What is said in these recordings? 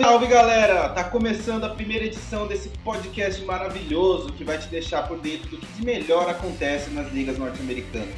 Salve galera! Tá começando a primeira edição desse podcast maravilhoso que vai te deixar por dentro do que de melhor acontece nas ligas norte-americanas.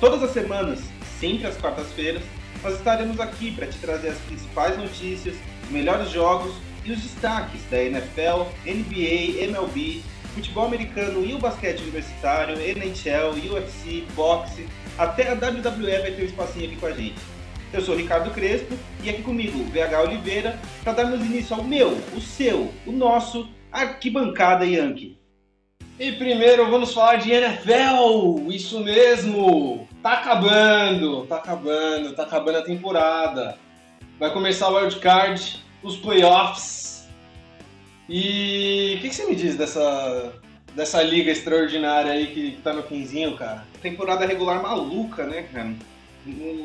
Todas as semanas, sempre às quartas-feiras, nós estaremos aqui para te trazer as principais notícias, os melhores jogos e os destaques da NFL, NBA, MLB, futebol americano e o basquete universitário, NHL, UFC, boxe, até a WWE vai ter um espacinho aqui com a gente. Eu sou o Ricardo Crespo e aqui comigo o VH Oliveira para darmos início ao meu, o seu, o nosso Arquibancada Yankee. E primeiro vamos falar de NFL, isso mesmo, tá acabando, tá acabando, tá acabando a temporada. Vai começar o wildcard, os playoffs. E o que, que, você me diz dessa, dessa liga extraordinária aí que tá no quinzinho, cara? Temporada regular maluca, né, cara?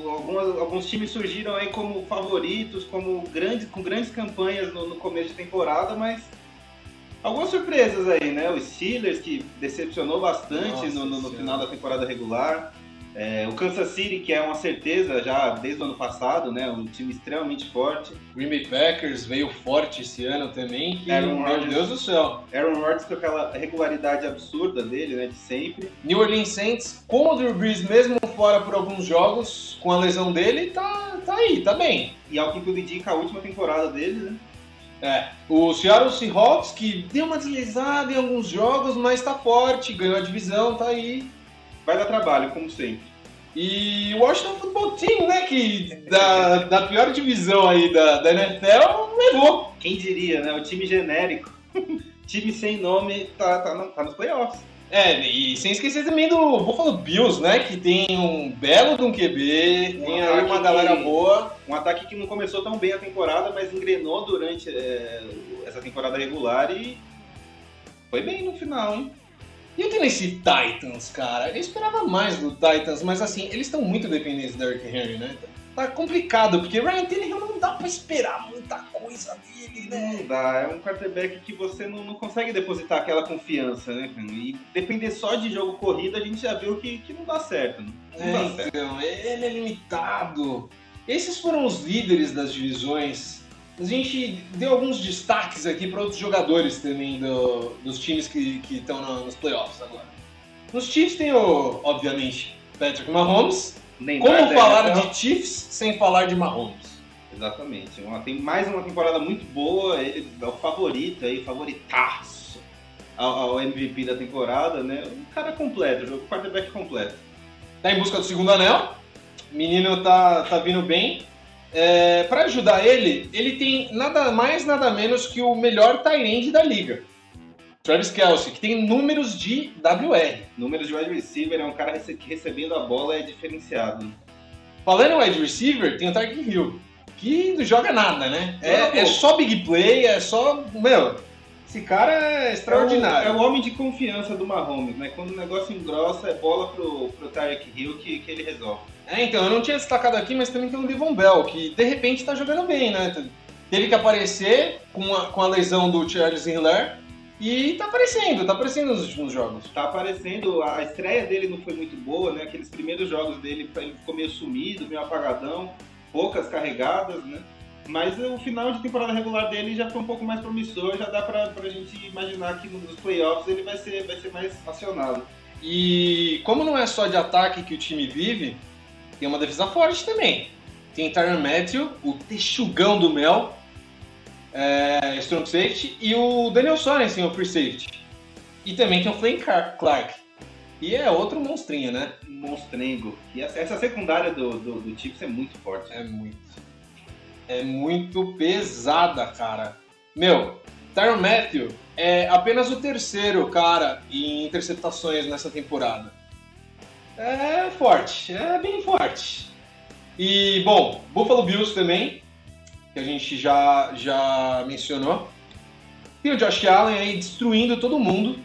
Algumas, alguns times surgiram aí como favoritos, como grandes, com grandes campanhas no, no começo de temporada, mas algumas surpresas aí, né? Os Steelers, que decepcionou bastante Nossa, no, no, no final da temporada regular. É, o Kansas City, que é uma certeza já desde o ano passado, né? Um time extremamente forte. Green Bay Packers veio forte esse ano também. Que, Aaron meu Rodgers, Deus do céu. Aaron Rodgers com aquela regularidade absurda dele, né? De sempre. New Orleans Saints, com o Drew Brees mesmo fora por alguns jogos, com a lesão dele, tá, tá aí, tá bem. E ao que tudo indica, a última temporada dele, né? É, o Seattle Seahawks, que deu uma deslizada em alguns jogos, mas tá forte, ganhou a divisão, tá aí vai dar trabalho, como sempre. E o Washington Football Team, né, que da, da pior divisão aí da, da NFL, levou. Quem diria, né? O time genérico, time sem nome, tá, tá, tá nos playoffs. É, e sem esquecer também do Buffalo Bills, né? Que tem um belo de um QB, um tem aí uma galera que, boa. Um ataque que não começou tão bem a temporada, mas engrenou durante é, essa temporada regular e foi bem no final, hein? E o Tennessee Titans, cara? Eu esperava mais do Titans, mas assim, eles estão muito dependentes da Eric Henry, né? Tá complicado, porque Ryan Tannehill não dá pra esperar muita coisa dele, né? Não dá, é um quarterback que você não, não consegue depositar aquela confiança, né? E depender só de jogo corrido, a gente já viu que, que não dá certo. Não, é, dá certo. Então, ele é limitado. Esses foram os líderes das divisões a gente deu alguns destaques aqui para outros jogadores também do, dos times que estão nos playoffs agora. Nos Chiefs tem o, obviamente, Patrick Mahomes. Nem Como falar de Chiefs sem falar de Mahomes? Exatamente. Uma, tem mais uma temporada muito boa, ele é o favorito aí, favoritaço ao, ao MVP da temporada, né? Um cara completo, jogo quarterback completo. Tá em busca do segundo anel. O menino tá, tá vindo bem. É, para ajudar ele, ele tem nada mais, nada menos que o melhor tight da liga. Travis Kelsey, que tem números de WR. Números de wide receiver, é um cara que recebendo a bola é diferenciado. Falando em wide receiver, tem o Tarkin Hill, que não joga nada, né? É, é, só big play, é só. Meu, esse cara é extraordinário. É o, é o, homem de confiança do Mahomes, né? Quando o negócio engrossa, é bola pro, pro Tarek Hill que, que ele resolve. É, então, eu não tinha destacado aqui, mas também tem o Devon Bell, que de repente tá jogando bem, né? Teve que aparecer com a, com a lesão do Charles Hiller e tá aparecendo, tá aparecendo nos últimos jogos. Tá aparecendo, a estreia dele não foi muito boa, né? Aqueles primeiros jogos dele, ele ficou meio sumido, meio apagadão, poucas carregadas, né? Mas o final de temporada regular dele já foi um pouco mais promissor, já dá pra, pra gente imaginar que nos playoffs ele vai ser, vai ser mais acionado. E como não é só de ataque que o time vive, tem uma defesa forte também. Tem Tyron Matthew, o texugão do Mel, é, strong safety, e o Daniel Sorensen, o free safety. E também tem o Flame Clark. E é outro monstrinho, né? Monstrengo. E essa secundária do, do, do Chiefs é muito forte. É muito é muito pesada, cara. Meu, Tyron Matthew é apenas o terceiro cara em interceptações nessa temporada. É forte, é bem forte. E, bom, Buffalo Bills também, que a gente já, já mencionou. Tem o Josh Allen aí destruindo todo mundo.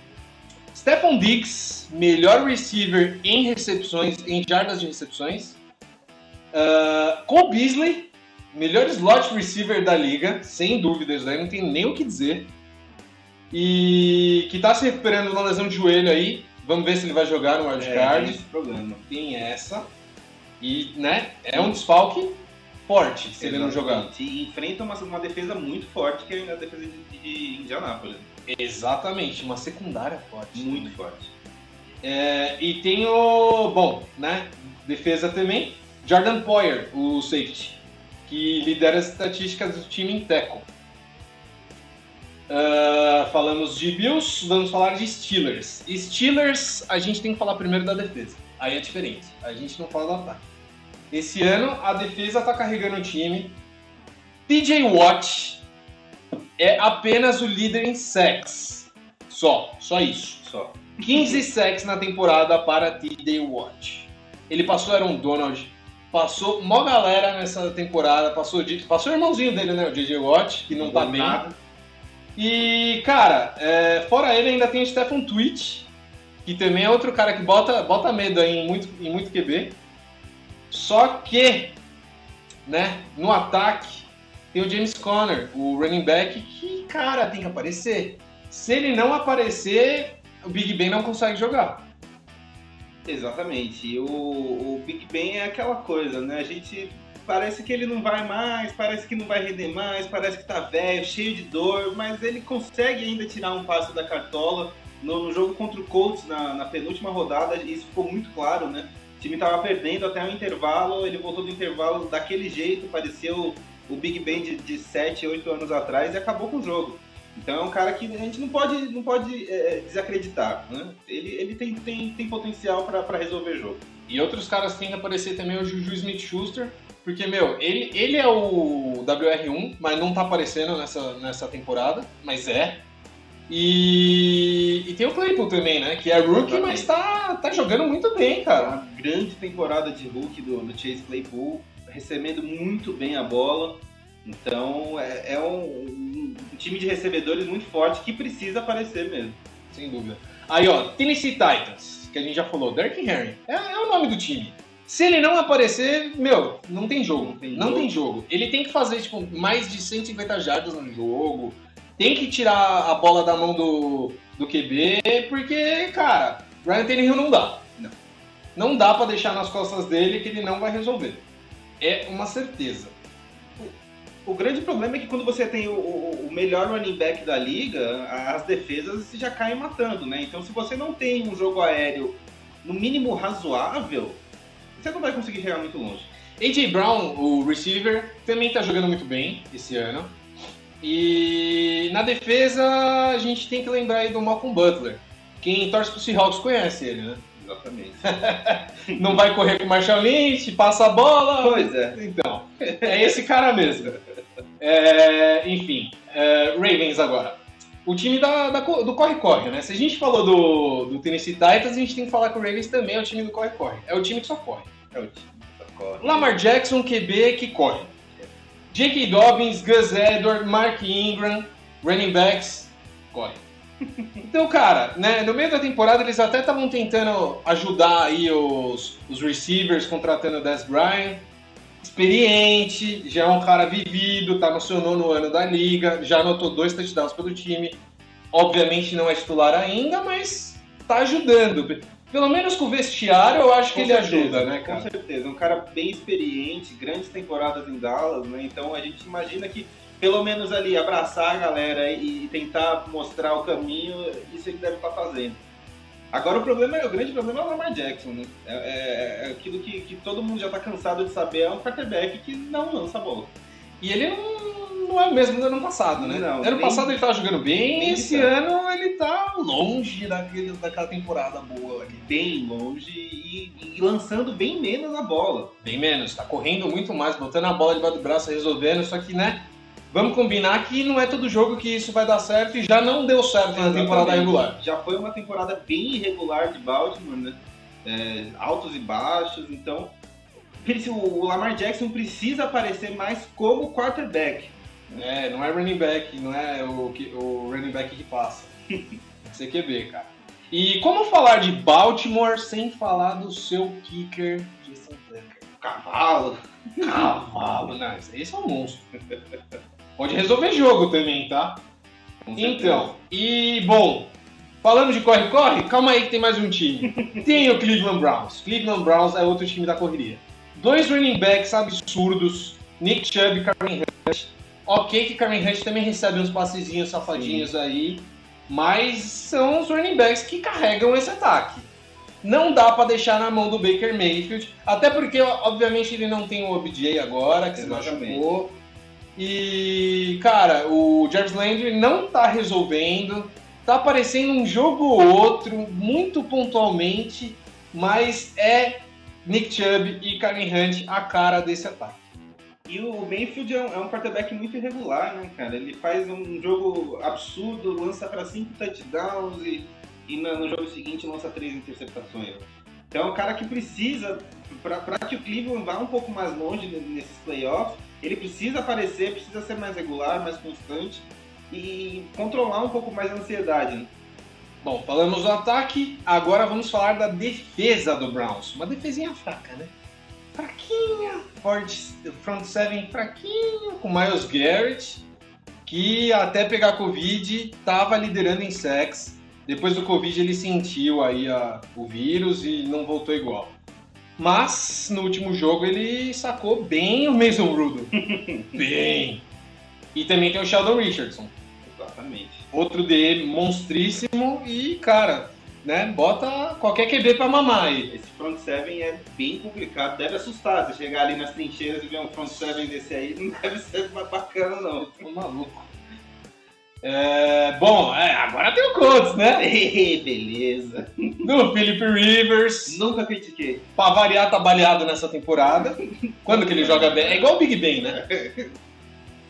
Stephon Diggs, melhor receiver em recepções, em jardas de recepções. Uh, Cole Beasley, melhor slot receiver da liga, sem dúvida, isso daí não tem nem o que dizer. E que tá se recuperando uma lesão de joelho aí. Vamos ver se ele vai jogar no wildcard. É, tem esse problema. Tem essa. E, né, é um desfalque. forte se ele não jogar. E enfrenta uma, uma defesa muito forte, que é a defesa de, de Indianápolis. Exatamente, uma secundária forte. Muito forte. É, e tem o. Bom, né? Defesa também. Jordan Poyer, o safety, que lidera as estatísticas do time em tackle. Uh, falamos de Bills, vamos falar de Steelers. Steelers, a gente tem que falar primeiro da defesa. Aí é diferente. A gente não fala do ataque. Esse ano, a defesa tá carregando o time. TJ Watt é apenas o líder em sacks. Só, só isso. Só. 15 sacks na temporada para TJ Watt. Ele passou Aaron Donald, passou mó galera nessa temporada, passou, passou o irmãozinho dele, né, o DJ Watt, que não, não tá bem. Nada. E, cara, é, fora ele ainda tem o Stephen Twitch, que também é outro cara que bota, bota medo em muito, em muito QB. Só que, né, no ataque, tem o James Conner, o running back, que, cara, tem que aparecer. Se ele não aparecer, o Big Ben não consegue jogar. Exatamente. O, o Big Ben é aquela coisa, né? A gente parece que ele não vai mais, parece que não vai render mais, parece que tá velho, cheio de dor, mas ele consegue ainda tirar um passo da cartola. No, no jogo contra o Colts, na, na, penúltima rodada, isso ficou muito claro, né? O time tava perdendo até o intervalo, ele voltou do intervalo daquele jeito, pareceu o Big Ben de, de 7, 8 anos atrás e acabou com o jogo. Então é um cara que a gente não pode, não pode é, desacreditar. Né? Ele, ele tem, tem, tem potencial para resolver jogo. E outros caras têm que aparecer também o Juju Smith-Schuster, porque, meu, ele, ele é o WR1, mas não tá aparecendo nessa, nessa temporada, mas é. E, e tem o Claypool também, né? Que é rookie, mas tá, tá jogando muito bem, cara. Uma grande temporada de rookie do, do Chase Claypool, recebendo muito bem a bola. Então é, é um, um, time de recebedores muito forte que precisa aparecer mesmo. Sem dúvida. Aí, ó, Tennessee Titans, que a gente já falou, Derrick Henry, é, é o nome do time. Se ele não aparecer, meu, não tem jogo. Não tem, não jogo. tem jogo. Ele tem que fazer, tipo, mais de 150 jardas no jogo. Tem que tirar a bola da mão do, do QB, porque, cara, Ryan Tannehill não dá. Não. Não dá para deixar nas costas dele que ele não vai resolver. É uma certeza. O, o grande problema é que quando você tem o, o, o, melhor running back da liga, as defesas já caem matando, né? Então, se você não tem um jogo aéreo no mínimo razoável, você não vai conseguir chegar muito longe. AJ Brown, o receiver, também está jogando muito bem esse ano. E na defesa, a gente tem que lembrar aí do Malcolm Butler. Quem torce pro Seahawks conhece ele, né? Exatamente. não vai correr com o Marshall Lynch, passa a bola. Pois é. Então, é esse cara mesmo. É, enfim, é, Ravens agora. O time da, da do corre-corre, né? Se a gente falou do, do Tennessee Titans, a gente tem que falar que o Ravens também é o time do corre-corre. É o time que só corre. É o time que só corre. Lamar Jackson, QB, que corre. J.K. Dobbins, Gus Edward, Mark Ingram, running backs, corre. Então, cara, né, no meio da temporada eles até estavam tentando ajudar aí os, os receivers, contratando o Des Bryant, experiente, já é um cara vivido, tá no seu nono ano da liga, já anotou dois touchdowns pelo time. Obviamente não é titular ainda, mas tá ajudando. Pelo menos com o vestiário, eu acho com que certeza, ele ajuda, né, cara? Com certeza. Um cara bem experiente, grandes temporadas em Dallas, né? Então a gente imagina que pelo menos ali abraçar a galera e tentar mostrar o caminho, isso ele deve estar tá fazendo. Agora o problema, o grande problema é o Lamar Jackson, né? É, é, é aquilo que, que, todo mundo já está cansado de saber, é um quarterback que não lança a bola. E ele não, não é o mesmo do ano passado, né? Não, ano passado ele estava jogando bem, esse ano ele está longe daquele, daquela temporada boa ali. Bem longe e, e, lançando bem menos a bola. Bem menos, está correndo muito mais, botando a bola debaixo do braço, resolvendo, só que, né? Vamos combinar que não é todo jogo que isso vai dar certo e já não deu certo Exatamente. na temporada regular. Já foi uma temporada bem irregular de Baltimore, né? É, altos e baixos, então o Lamar Jackson precisa aparecer mais como quarterback. É, não é running back, não é o, o running back que passa. Tem que QB, cara. E como falar de Baltimore sem falar do seu kicker Jason Tucker? Cavalo! Cavalo! Não, esse é um monstro. Pode resolver jogo também, tá? Então, e bom, falando de corre-corre, calma aí que tem mais um time. tem o Cleveland Browns. Cleveland Browns é outro time da correria. Dois running backs absurdos, Nick Chubb e Kareem Hunt. Ok que Kareem Hunt também recebe uns passezinhos safadinhos Sim. aí, mas são os running backs que carregam esse ataque. Não dá para deixar na mão do Baker Mayfield, até porque, obviamente, ele não tem o OBJ agora, que Exatamente. se machucou. E, cara, o Jarvis Landry não tá resolvendo, tá aparecendo um jogo ou outro, muito pontualmente, mas é Nick Chubb e Karen Hunt a cara desse ataque. E o Mayfield é um, é um quarterback muito irregular, né, cara? Ele faz um jogo absurdo, lança para cinco touchdowns e, e no, jogo seguinte lança três interceptações. Então é um cara que precisa, para que o Cleveland vá um pouco mais longe nesses playoffs, ele precisa aparecer, precisa ser mais regular, mais constante e controlar um pouco mais a ansiedade. Né? Bom, falamos do ataque, agora vamos falar da defesa do Browns. Uma defesinha fraca, né? Fraquinha, front seven fraquinho, com Miles Garrett, que até pegar Covid estava liderando em sacks. Depois do Covid ele sentiu aí a, o vírus e não voltou igual. Mas no último jogo ele sacou bem o Mason Rudolph. bem. E também tem o Sheldon Richardson. Exatamente. Outro dele, monstríssimo, e, cara, né, bota qualquer QB pra mamar aí. Esse front seven é bem complicado, deve assustar. Você chegar ali nas trincheiras e ver um front seven desse aí, não deve ser bacana, não. Tô maluco. É, bom, é, agora tem o Colts, né? Beleza. Do Philip Rivers. Nunca critiquei. Pra variar, tá baleado nessa temporada. Quando que ele joga bem? É igual o Big Ben, né?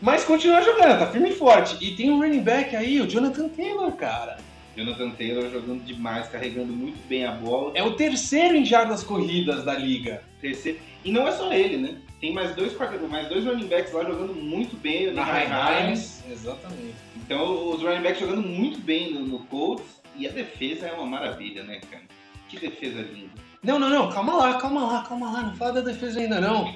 Mas continua jogando, tá firme e forte. E tem um running back aí, o Jonathan Taylor, cara. Jonathan Taylor jogando demais, carregando muito bem a bola. É o terceiro em jardas corridas da liga. Terceiro. E não é só ele, né? Tem mais dois, mais dois running backs lá jogando muito bem. Na High Exatamente. Então os running backs jogando muito bem no, no Colts. E a defesa é uma maravilha, né, cara? Que defesa linda. Não, não, não. Calma lá, calma lá, calma lá. Não fala da defesa ainda, não.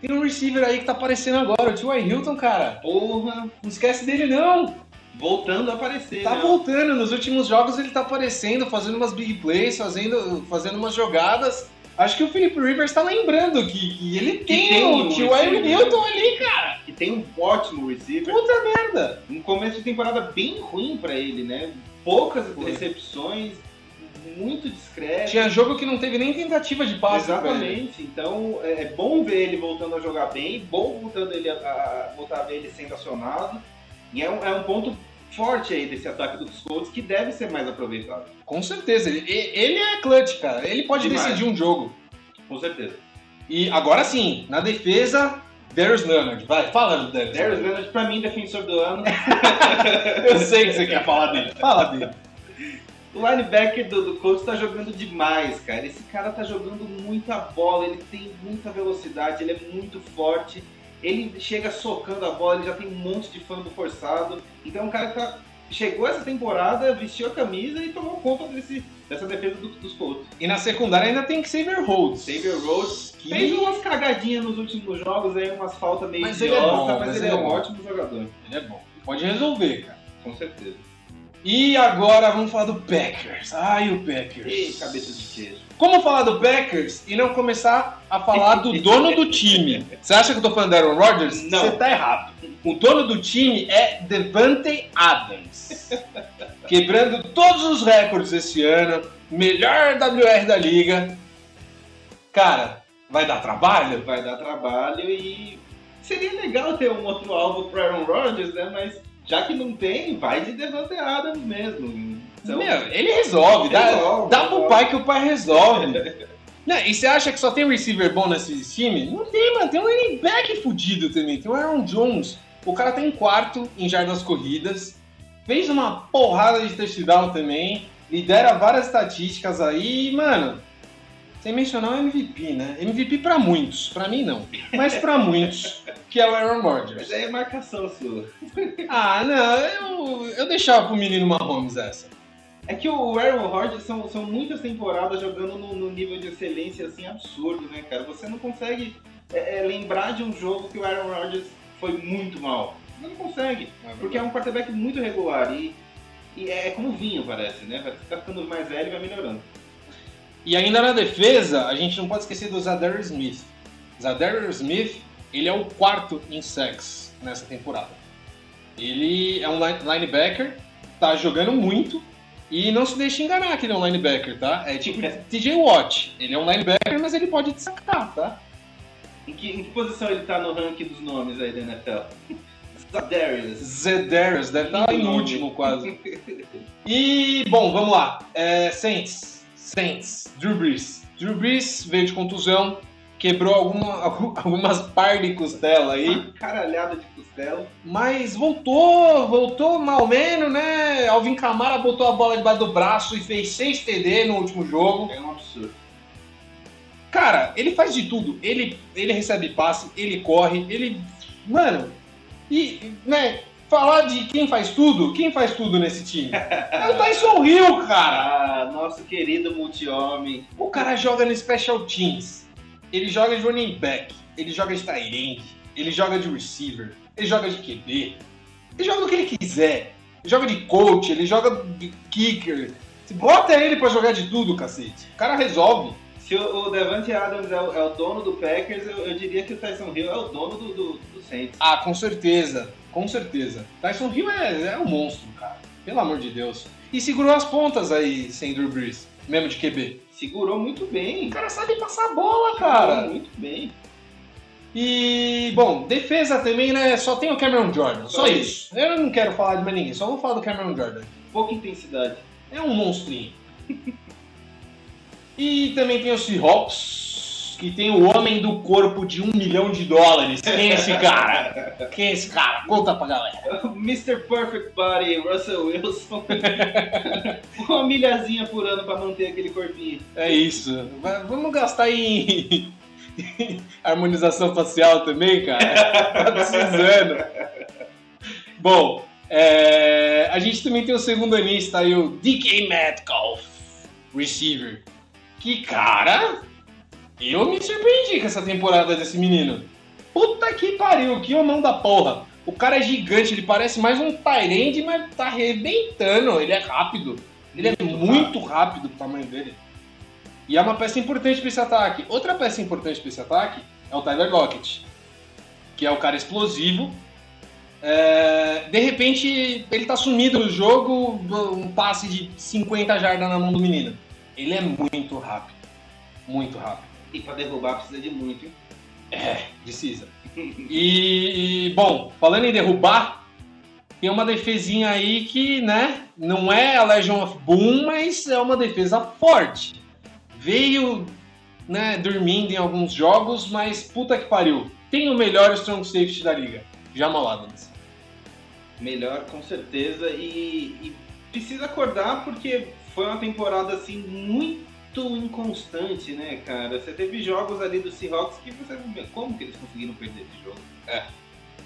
Tem um receiver aí que tá aparecendo agora, o T.Y. Hilton, cara. Porra, não esquece dele não. Voltando a aparecer. Tá né? voltando, nos últimos jogos ele tá aparecendo, fazendo umas big plays, fazendo, fazendo umas jogadas. Acho que o Felipe Rivers tá lembrando que, que ele tem, tem, o T.Y. Hilton ali, cara. Que tem um ótimo receiver. Puta merda. Um começo de temporada bem ruim pra ele, né? Poucas Foi. recepções, muito discreto. Tinha jogo que não teve nem tentativa de passe. Exatamente. Então é, é bom ver ele voltando a jogar bem, bom voltando ele a, a voltar a ver ele sendo acionado. E é um, é um ponto forte aí desse ataque dos Colts que deve ser mais aproveitado. Com certeza. Ele, ele é clutch, cara. Ele pode Demais. decidir um jogo. Com certeza. E agora sim, na defesa, Darius Leonard. Vai, fala do Darius. Darius Leonard, pra mim, defensor do ano. Eu sei que você quer falar dele. Fala dele. O linebacker do, do Colts tá jogando demais, cara. Esse cara tá jogando muita bola, ele tem muita velocidade, ele é muito forte. Ele chega socando a bola, ele já tem um monte de fã do forçado. Então é um cara que tá, chegou essa temporada, vestiu a camisa e tomou conta desse, dessa defesa do, dos Colts. E na secundária ainda tem que Xavier Rhodes. Xavier Rhodes que... fez umas cagadinhas nos últimos jogos, aí umas faltas meio mas idiota, ele é bom, mas, mas ele, ele é, é um ótimo jogador. Ele é bom. Pode resolver, cara. Com certeza. E agora vamos falar do Packers. Ai, o Packers. Ei, cabeça de queijo. Como falar do Packers e não começar a falar do dono do time? Você acha que eu tô falando do Aaron Rodgers? Não. Você tá errado. O dono do time é Devante Adams. Quebrando todos os recordes esse ano. Melhor WR da liga. Cara, vai dar trabalho? Vai dar trabalho e seria legal ter um outro alvo pro Aaron Rodgers, né? Mas já que não tem, vai de Devante Adams mesmo. Então, Meu, ele resolve, dá, resolve, dá pro pai que o pai resolve. Não, e você acha que só tem receiver bom nesse time? Não tem, mano. Tem um running back fudido também. Tem o Aaron Jones. O cara tá em quarto em jardas corridas. Fez uma porrada de touchdown também. Lidera várias estatísticas aí. mano, sem mencionar o MVP, né? MVP para muitos. Para mim, não. Mas para muitos que é o Aaron Rodgers. Mas aí é marcação sua. ah, não, eu, eu deixava pro menino Mahomes essa. É que o Aaron Rodgers são, são muitas temporadas jogando no, no, nível de excelência assim absurdo, né, cara? Você não consegue é, é, lembrar de um jogo que o Aaron Rodgers foi muito mal. Você não consegue, é porque é um quarterback muito regular e, e é como vinho, parece, né? Vai ficar ficando mais velho e vai melhorando. E ainda na defesa, a gente não pode esquecer do Zadar Smith. Zadar Smith ele é o quarto em sacks nessa temporada. Ele é um linebacker, tá jogando muito e não se deixe enganar que ele é um linebacker, tá? É tipo TJ Watt. Ele é um linebacker, mas ele pode sacar, tá? Em que, em que posição ele tá no ranking dos nomes aí da NFL? Zedarius. Zedarius, deve estar em último quase. E, bom, vamos lá. É, Saints. Saints. Drew Brees. Drew Brees veio de contusão, quebrou alguma, algumas par de costela aí. Caralhada de costela. Mas voltou, voltou mal menos, né? Alvin Kamara botou a bola debaixo do braço e fez 6 TD no último jogo. É um absurdo. Cara, ele faz de tudo. Ele, ele recebe passe, ele corre, ele. Mano, e, né, falar de quem faz tudo, quem faz tudo nesse time? É o Tyson Hill, cara. Ah, nosso querido multi-homem. O cara joga no Special Teams. Ele joga de running back, ele joga de tight end, ele joga de receiver, ele joga de QB, ele joga o que ele quiser. Ele joga de coach, ele joga de kicker. Bota ele pra jogar de tudo, cacete. O cara resolve. Se o, o Devante Adams é o, é o, dono do Packers, eu, eu, diria que o Tyson Hill é o dono do, do, do Saints. Ah, com certeza. Com certeza. Tyson Hill é, é um monstro, cara. Pelo amor de Deus. E segurou as pontas aí sem Drew Brees, mesmo de QB. Segurou muito bem. O cara sabe passar a bola, cara. Segurou muito bem. E, bom, defesa também, né? Só tem o Cameron Jordan, só, só isso. isso. Eu não quero falar de mais ninguém, só vou falar do Cameron Jordan. Pouca intensidade. É um monstrinho. E também tem o Seahawks, que tem o homem do corpo de um milhão de dólares. Quem é esse cara? Quem é esse cara? Conta pra galera. Mr. Perfect Body, Russell Wilson. Uma milhazinha por ano pra manter aquele corpinho. É isso. Vamos gastar em harmonização facial também, cara? Tá precisando. Bom, é... a gente também tem o segundo anista aí, o DK Metcalf, receiver. Que cara, eu me surpreendi com essa temporada desse menino. Puta que pariu, que homão da porra. O cara é gigante, ele parece mais um Tyrande, mas tá arrebentando. Ele é rápido. Ele é muito rápido pro tamanho dele. E é uma peça importante para esse ataque. Outra peça importante para esse ataque é o Tyler Lockett, que é o cara explosivo. É... de repente, ele tá sumido no jogo, um passe de 50 jardas na mão do menino. Ele é muito rápido. Muito rápido. E para derrubar precisa de muito, hein? É, precisa. e, bom, falando em derrubar, tem uma defesinha aí que, né, não é a Legion of Boom, mas é uma defesa forte. Veio, né, dormindo em alguns jogos, mas puta que pariu. Tem o melhor strong safety da liga. Jamal Adams. Melhor, com certeza. E, e precisa acordar porque foi uma temporada assim muito inconstante, né, cara? Você teve jogos ali do Seahawks que você como que eles conseguiram perder esse jogo? É.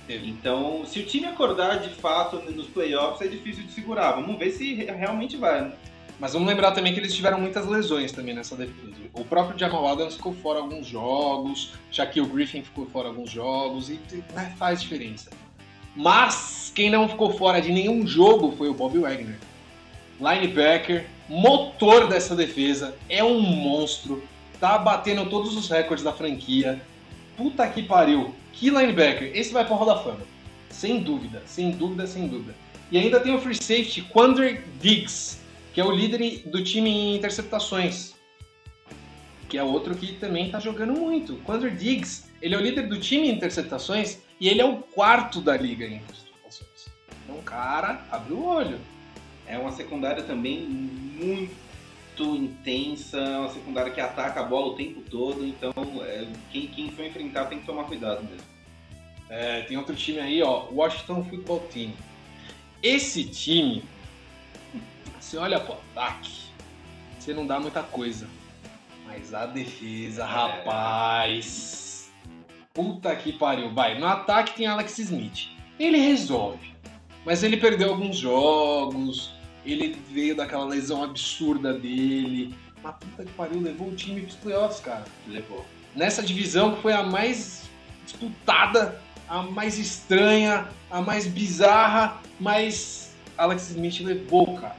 Então, se o time acordar de fato nos playoffs, é difícil de segurar. Vamos ver se realmente vai. Né? Mas vamos lembrar também que eles tiveram muitas lesões também nessa defesa. O próprio Jamal Adams ficou fora alguns jogos, Shaquille Griffin ficou fora alguns jogos, e né, faz diferença. Mas quem não ficou fora de nenhum jogo foi o Bob Wagner. Linebacker, motor dessa defesa, é um monstro, tá batendo todos os recordes da franquia. Puta que pariu, que linebacker, esse vai pra Roda Fama. Sem dúvida, sem dúvida, sem dúvida. E ainda tem o free safety Quandre Diggs, que é o líder do time em interceptações. Que é outro que também tá jogando muito. Quandre Diggs, ele é o líder do time em interceptações e ele é o quarto da liga em interceptações. Então, cara, abre o olho. É uma secundária também muito intensa, uma secundária que ataca a bola o tempo todo, então é, quem, quem for enfrentar tem que tomar cuidado mesmo. É, tem outro time aí, ó, Washington Football Team. Esse time, você olha pro ataque, você não dá muita coisa. Mas a defesa, é. rapaz. Puta que pariu. Vai, no ataque tem Alex Smith. Ele resolve. Mas ele perdeu alguns jogos, ele veio daquela lesão absurda dele. Mas puta que pariu, levou o time pros playoffs, cara. Levou. Nessa divisão que foi a mais disputada, a mais estranha, a mais bizarra, mas Alex Smith levou, cara.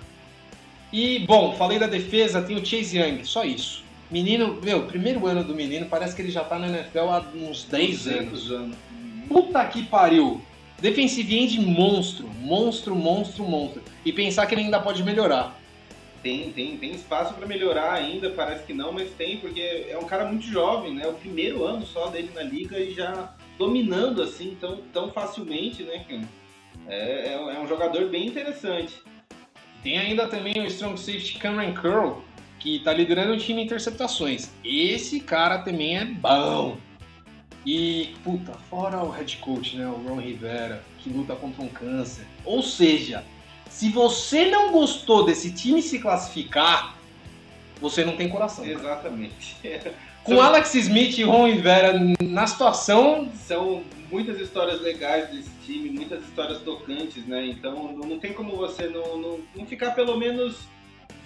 E, bom, falei da defesa, tem o Chase Young, só isso. Menino, meu, primeiro ano do menino, parece que ele já tá na NFL há uns 10 anos. anos. Puta que pariu. Defensive end monstro, monstro, monstro, monstro. E pensar que ele ainda pode melhorar. Tem, tem, tem espaço para melhorar ainda, parece que não, mas tem, porque é um cara muito jovem, né? O primeiro ano só dele na liga e já dominando assim tão, tão facilmente, né? É, é, é um jogador bem interessante. Tem ainda também o strong safety Cameron Curl, que tá liderando o time em interceptações. Esse cara também é bom. E, puta, fora o head coach, né, o Ron Rivera, que luta contra um câncer. Ou seja, se você não gostou desse time se classificar, você não tem coração. Exatamente. Com Alex Smith e Ron Rivera na situação, São muitas histórias legais desse time, muitas histórias tocantes, né? Então não, não tem como você não, não, não ficar pelo menos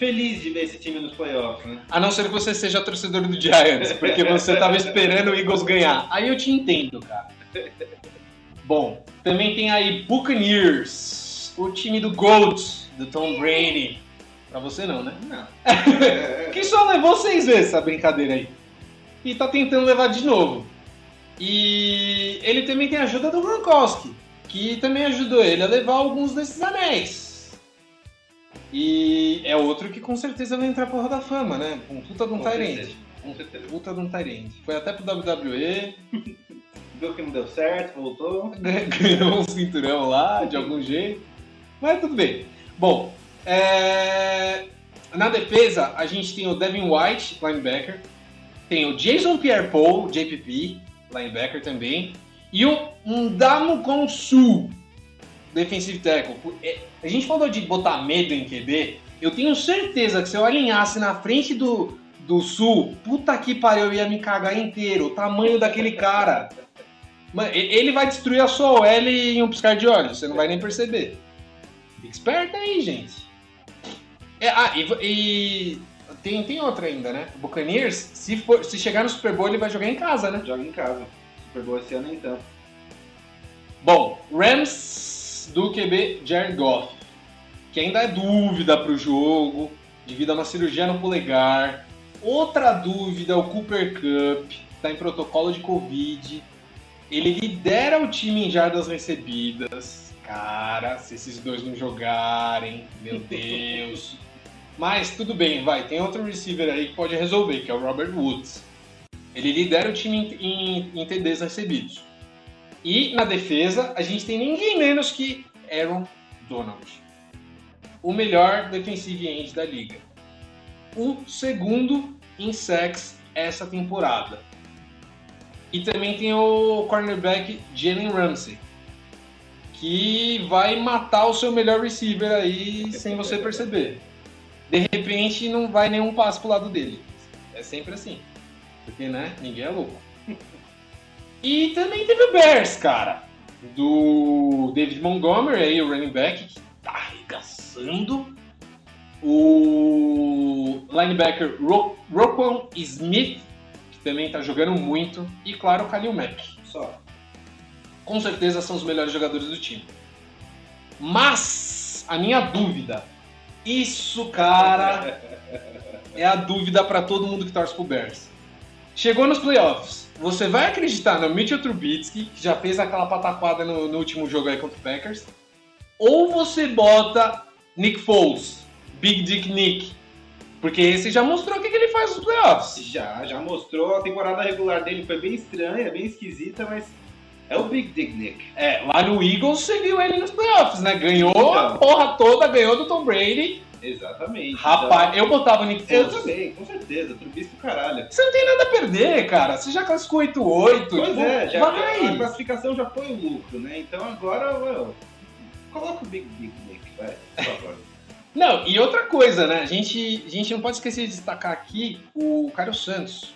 feliz de ver esse time nos playoffs, né? a não ser que você seja torcedor do Giants, porque você tava esperando o Eagles ganhar. Aí eu te entendo, cara. Bom, também tem aí Buccaneers, o time do GOAT, do Tom Brady. Pra você não, né? Não. Que só levou seis vezes essa brincadeira aí. E tá tentando levar de novo. E ele também tem a ajuda do Gronkowski, que também ajudou ele a levar alguns desses anéis. E é outro que com certeza vai entrar pro Hall da Fama, né? Um puta de um Com Tyrande. Com certeza. Puta de um Tyrande. Foi até pro WWE, Viu que não deu certo, voltou. ganhou um cinturão lá, de algum jeito. Mas tudo bem. Bom, é, na defesa, a gente tem o Devin White, linebacker. Tem o Jason Pierre-Paul, JPP, linebacker também. E o Ndamo Konsu, defensive tackle. É, A gente falou de botar medo em QB. Eu tenho certeza que se eu alinhasse na frente do, do Sul, puta que pariu, eu ia me cagar inteiro. O tamanho daquele cara. Ele vai destruir a sua OL em um piscar de olhos, você não vai nem perceber. Fica esperto aí, gente. É, ah, e, e tem, tem outra ainda, né? O Buccaneers, se, for, se chegar no Super Bowl, ele vai jogar em casa, né? Joga em casa. Super Bowl esse ano então. Bom, Rams do QB Jared Goff, que ainda é dúvida para o jogo, devido a uma cirurgia no polegar. Outra dúvida, o Cooper Cup, está em protocolo de Covid. Ele lidera o time em jardas recebidas. Cara, se esses dois não jogarem, meu Deus. Mas tudo bem, vai. Tem outro receiver aí que pode resolver, que é o Robert Woods. Ele lidera o time em, em, em TDs recebidos. E na defesa, a gente tem ninguém menos que Aaron Donald. O melhor defensive end da liga. O segundo em sacks essa temporada. E também tem o cornerback Jalen Ramsey, que vai matar o seu melhor receiver aí sem você perceber. De repente não vai nenhum passo pro lado dele. É sempre assim. Porque, né, ninguém é louco. E também teve o Bears, cara. Do David Montgomery, aí, o running back, que tá arregaçando. O linebacker Ro Roquan Smith, que também tá jogando muito. E, claro, o Khalil Mack. Só. Com certeza são os melhores jogadores do time. Mas, a minha dúvida. Isso, cara, é a dúvida para todo mundo que torce pro Bears. Chegou nos playoffs. Você vai acreditar no Mitchell Trubisky, que já fez aquela pataquada no, no último jogo aí contra o Packers? Ou você bota Nick Foles, Big Dick Nick? Porque esse já mostrou o que, que ele faz nos playoffs. Já, já mostrou. A temporada regular dele foi bem estranha, bem esquisita, mas é o Big Dick Nick. É, lá no Eagles você viu ele nos playoffs, né? Ganhou a Então. porra toda, ganhou do Tom Brady. Exatamente. Rapaz, eu botava o Nick Então, eu Foles. também, com certeza. Trubisky caralho. Você não tem nada a perder, cara. Você já classificou 8-8. Pois tipo, é, já, vai. a classificação já foi o lucro, né? Então agora, coloca o Big Dick Nick, vai, por favor. Não, e outra coisa, né? A gente, a gente não pode esquecer de destacar aqui o Caio Santos,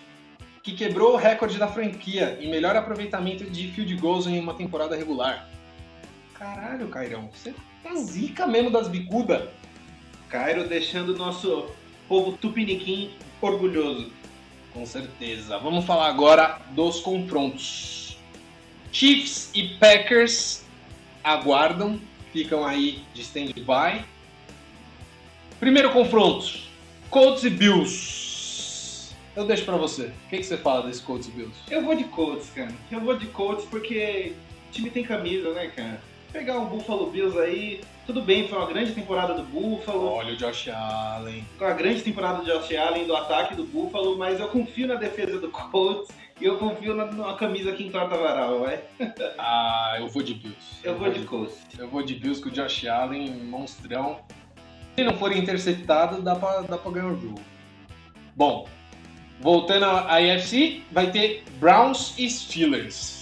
que quebrou o recorde da franquia em melhor aproveitamento de field goals em uma temporada regular. Caralho, Cairão, você tá zica mesmo das bicudas. Cairo deixando o nosso povo tupiniquim orgulhoso. Com certeza. Vamos falar agora dos confrontos. Chiefs e Packers aguardam, ficam aí de stand-by. Primeiro confronto: Colts e Bills. Eu deixo pra você. O que, que você fala desse Colts e Bills? Eu vou de Colts, cara. Eu vou de Colts porque o time tem camisa, né, cara? Pegar o Buffalo Bills aí, tudo bem, foi uma grande temporada do Buffalo. Olha o Josh Allen. Foi uma grande temporada do Josh Allen, do ataque do Buffalo, mas eu confio na defesa do Colts e eu confio na, na camisa que entorta varal, vai. Ah, eu vou de Bills. Eu vou de Colts. Eu vou de Bills com o Josh Allen, monstrão. Se não for interceptado, dá pra, dá pra ganhar o jogo. Bom, voltando à AFC, vai ter Browns e Steelers.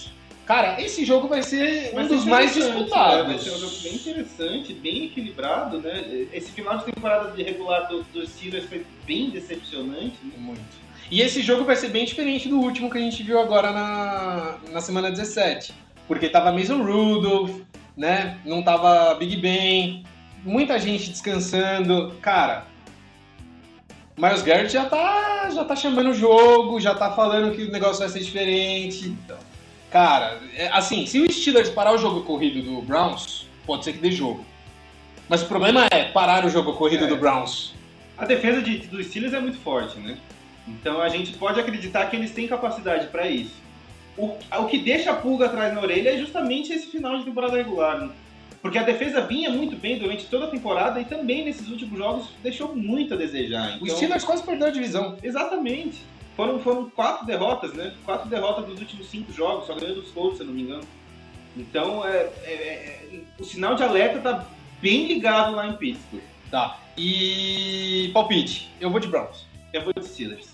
Cara, esse jogo vai ser Vai um ser dos mais disputados. né? Vai ser um jogo bem interessante, bem equilibrado, né? Esse final de temporada de regular do- dos Steelers foi bem decepcionante, né? Muito. E esse jogo vai ser bem diferente do último que a gente viu agora na, na semana 17. Porque tava Mason Rudolph, né? Não tava Big Ben, muita gente descansando. Cara, Miles Garrett já tá, já tá chamando o jogo, já tá falando que o negócio vai ser diferente. Cara, é, assim, se o Steelers parar o jogo corrido do Browns, pode ser que dê jogo. Mas o problema é parar o jogo corrido É. do Browns. A defesa de, dos Steelers é muito forte, né? Então a gente pode acreditar que eles têm capacidade para isso. O, o que deixa a pulga atrás na orelha é justamente esse final de temporada regular, né? Porque a defesa vinha muito bem durante toda a temporada e também nesses últimos jogos deixou muito a desejar. O Então, Steelers quase perdeu a divisão. Exatamente. Foram, foram quatro derrotas, né? Quatro derrotas nos últimos cinco jogos, só ganhando dos Colts, se eu não me engano. Então, é, é- é- o sinal de alerta tá bem ligado lá em Pittsburgh. Tá. E palpite, eu vou de Browns. Eu vou de Steelers.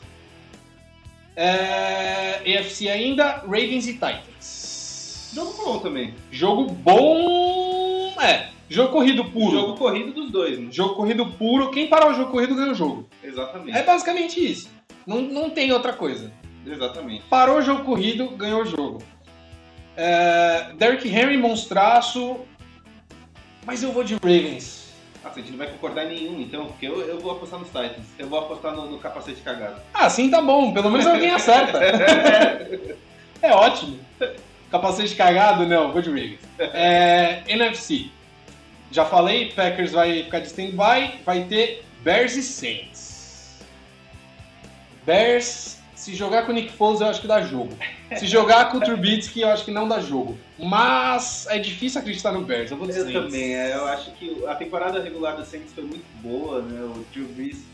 É, EFC ainda, Ravens e Titans. Jogo bom também. Jogo bom. É, jogo corrido puro. Jogo corrido dos dois, né? Jogo corrido puro. Quem parar o jogo corrido ganha o jogo. Exatamente. É basicamente isso. Não, não tem outra coisa. Exatamente. Parou o jogo corrido, ganhou o jogo. É, Derrick Henry, monstraço. Mas eu vou de Ravens. Nossa, a gente não vai concordar em nenhum, então, porque eu, eu vou apostar nos Titans. Eu vou apostar no, no capacete cagado. Ah, sim, tá bom. Pelo menos alguém acerta. É ótimo. Capacete cagado? Não, vou de Ravens. É, NFC. Já falei, Packers vai ficar de stand-by. Vai ter Bears e Saints. Bears, se jogar com o Nick Foles, eu acho que dá jogo. Se jogar com o Trubisky, eu acho que não dá jogo. Mas é difícil acreditar no Bears. Eu vou de Eu também, é, eu acho que a temporada regular do Saints foi muito boa, né? O Brees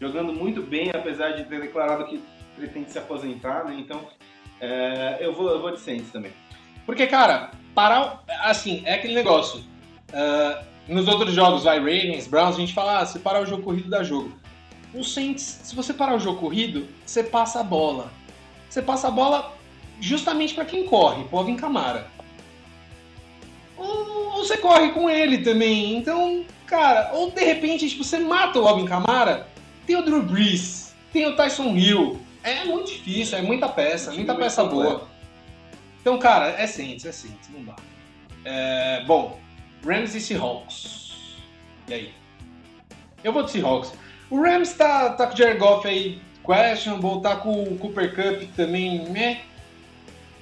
jogando muito bem, apesar de ter declarado que pretende se aposentar, né? Então, é, eu, vou, eu vou de Saints também. Porque, cara, parar. Assim, é aquele negócio. ah, nos outros jogos, vai Ravens, Browns, a gente fala, ah, se parar o jogo corrido, dá jogo. O Saints, se você parar o jogo corrido, você passa a bola. Você passa a bola justamente para quem corre, pro Alvin Camara. Ou, ou você corre com ele também. Então, cara, ou de repente, tipo, você mata o Alvin Camara, tem o Drew Brees, tem o Tyson Hill. É muito difícil, é muita peça, Um muita peça boa. Então, cara, é Saints, é Saints, não dá. É, bom, Rams e Seahawks. E aí? Eu vou de Seahawks. O Rams tá, tá com o Jared Goff aí, questionable, tá com o Cooper Cup também, né?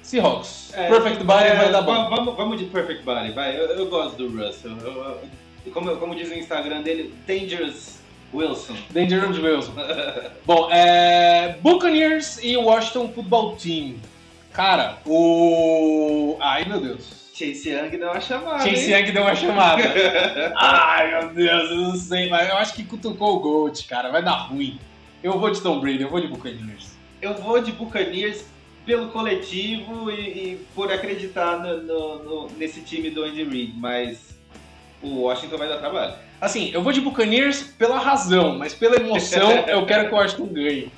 Seahawks. É, Perfect Body é, vai dar bom. va- Vamos, vamos de Perfect Body, vai. Eu, eu gosto do Russell. Eu- eu- como, como diz no Instagram dele, Dangerous Wilson. Dangerous Wilson. Bom, é, Buccaneers e Washington Football Team. Cara, o... Ai, meu Deus. Chase Young deu uma chamada. Chase hein? Young deu uma chamada. Ai, meu Deus, eu não sei, mas eu acho que cutucou o Gold, cara. Vai dar ruim. Eu vou de Tom Brady, eu vou de Buccaneers. Eu vou de Buccaneers pelo coletivo e, e por acreditar no- no- no- nesse time do Andy Reid, mas o Washington vai dar trabalho. Assim, eu vou de Buccaneers pela razão, mas pela emoção eu quero que o Washington ganhe.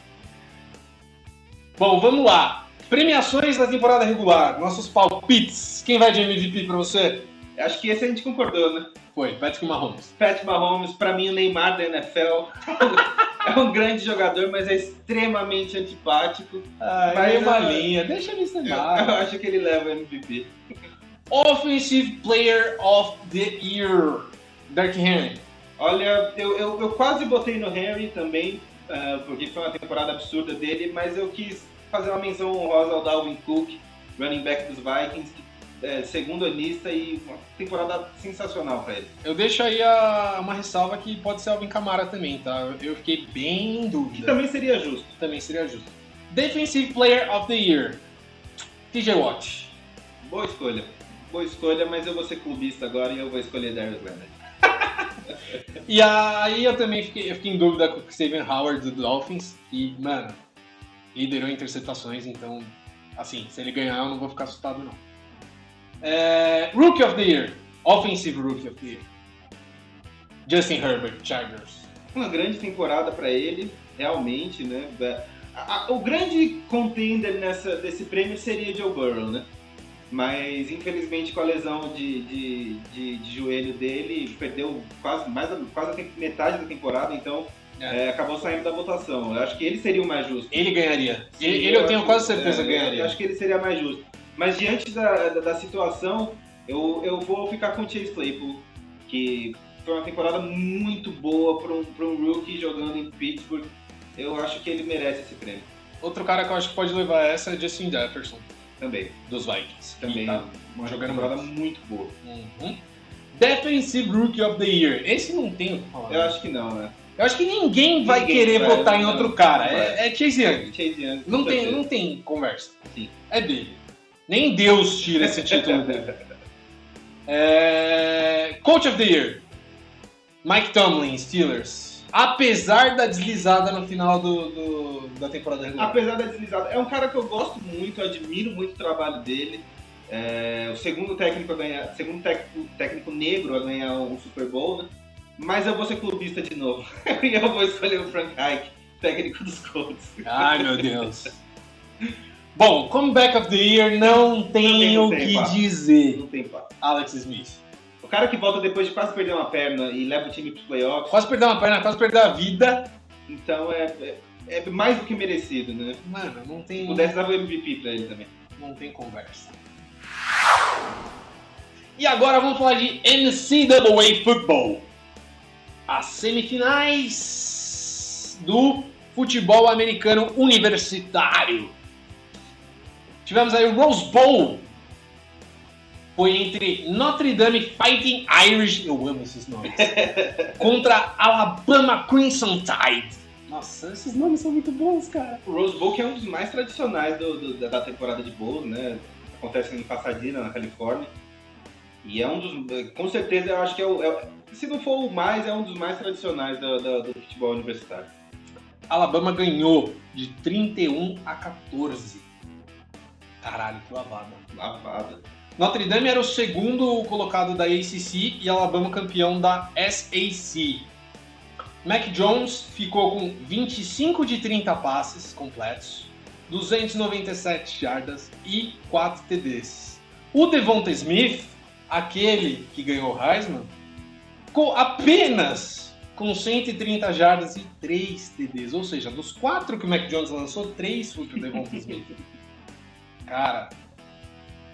Bom, vamos lá. Premiações da temporada regular, nossos palpites. Quem vai de MVP pra você? Acho que esse a gente concordou, né? Foi, Patrick Mahomes. Pat Mahomes, pra mim, o Neymar da NFL. é um grande jogador, mas é extremamente antipático. Mas meio uma eu- linha, deixa ele Eu, eu cenar. acho que ele leva o MVP. Offensive Player of the Year, Dark Henry. Olha, eu, eu, eu quase botei no Henry também, ah, porque foi uma temporada absurda dele, mas eu quis fazer uma menção honrosa ao Dalvin Cook, running back dos Vikings, que é, segundo anista e uma temporada sensacional pra ele. Eu deixo aí a- uma ressalva que pode ser Alvin Kamara também, tá? Eu fiquei bem em Que dúvida. também seria justo. Também seria justo. Defensive Player of the Year. TJ Watt. Boa escolha. Boa escolha, mas eu vou ser clubista agora e eu vou escolher Darius Leonard. E aí eu também fiquei, eu fiquei em dúvida com o Steven Howard do Dolphins. E, mano, liderou interceptações, então, assim, se ele ganhar eu não vou ficar assustado, não. É, Rookie of the Year. Offensive Rookie of the Year. Justin Herbert, Chargers. Uma grande temporada pra ele, realmente, né? A- a- o grande contender nessa, desse prêmio seria Joe Burrow, né? Mas infelizmente com a lesão de, de, de- de joelho dele, perdeu quase, mais quase metade da temporada, então É. é, acabou saindo da votação. Eu acho que ele seria o mais justo. Ele ganharia. Sim, ele, ele eu tenho acho- quase certeza é, que ganharia. Eu acho que ele seria mais justo. Mas diante da, da, da situação, eu, eu vou ficar com o Chase Claypool, que foi uma temporada muito boa para um, pra um rookie jogando em Pittsburgh. Eu acho que ele merece esse prêmio Outro cara que eu acho que pode levar essa é Justin Jefferson, também. dos Vikings. Também tá uma jogando temporada muito. muito boa. Uhum. Defensive Rookie of the Year. Esse não tem o que falar. Eu acho que não, né? Eu acho que ninguém vai Ninguém querer vai, votar em não, outro cara. não É, é Chase Young. Chase Young. Não tem, certeza. não tem conversa. Sim. É dele. Nem Deus tira esse título dele. É, Coach of the Year. Mike Tomlin, Steelers. Apesar da deslizada no final do, do- da temporada regular. Apesar da deslizada, é um cara que eu gosto muito, eu admiro muito o trabalho dele. É, o segundo técnico a ganhar, segundo técnico, técnico negro a ganhar um Super Bowl, né? Mas eu vou ser clubista de novo. e eu vou escolher o Frank Reich, técnico dos Colts. Ai, meu Deus. Bom, Comeback of the Year não tem Não o que pá. dizer. Não tem papo. Alex Smith. O cara que volta depois de quase perder uma perna e leva o time pros playoffs, Quase perdeu uma perna, quase perdeu a vida. então é, é, é mais do que merecido, né? Mano, não Se tem, pudesse, dava o MVP pra ele também. não tem conversa. E agora vamos falar de NCAA Football. As semifinais do futebol americano universitário. Tivemos aí o Rose Bowl. Foi entre Notre Dame Fighting Irish, eu amo esses nomes, contra Alabama Crimson Tide. Nossa, esses nomes são muito bons, cara. O Rose Bowl que é um dos mais tradicionais do- do- da- da temporada de bowl, né? Acontece em Pasadena, na Califórnia. E é um dos. Com certeza eu acho que é o. é- se não for o mais, é um dos mais tradicionais do, do- do futebol universitário. Alabama ganhou de 31 a 14. Caralho, que lavada. Lavada. Notre Dame era o segundo colocado da ACC e Alabama campeão da SAC. Mac Jones ficou com 25 de 30 passes completos, 297 jardas e 4 TDs. O Devonta Smith, aquele que ganhou o Heisman, ficou apenas com 130 jardas e 3 TDs. Ou seja, dos 4 que o Mac Jones lançou, 3 foi pro Devonta Smith. Cara,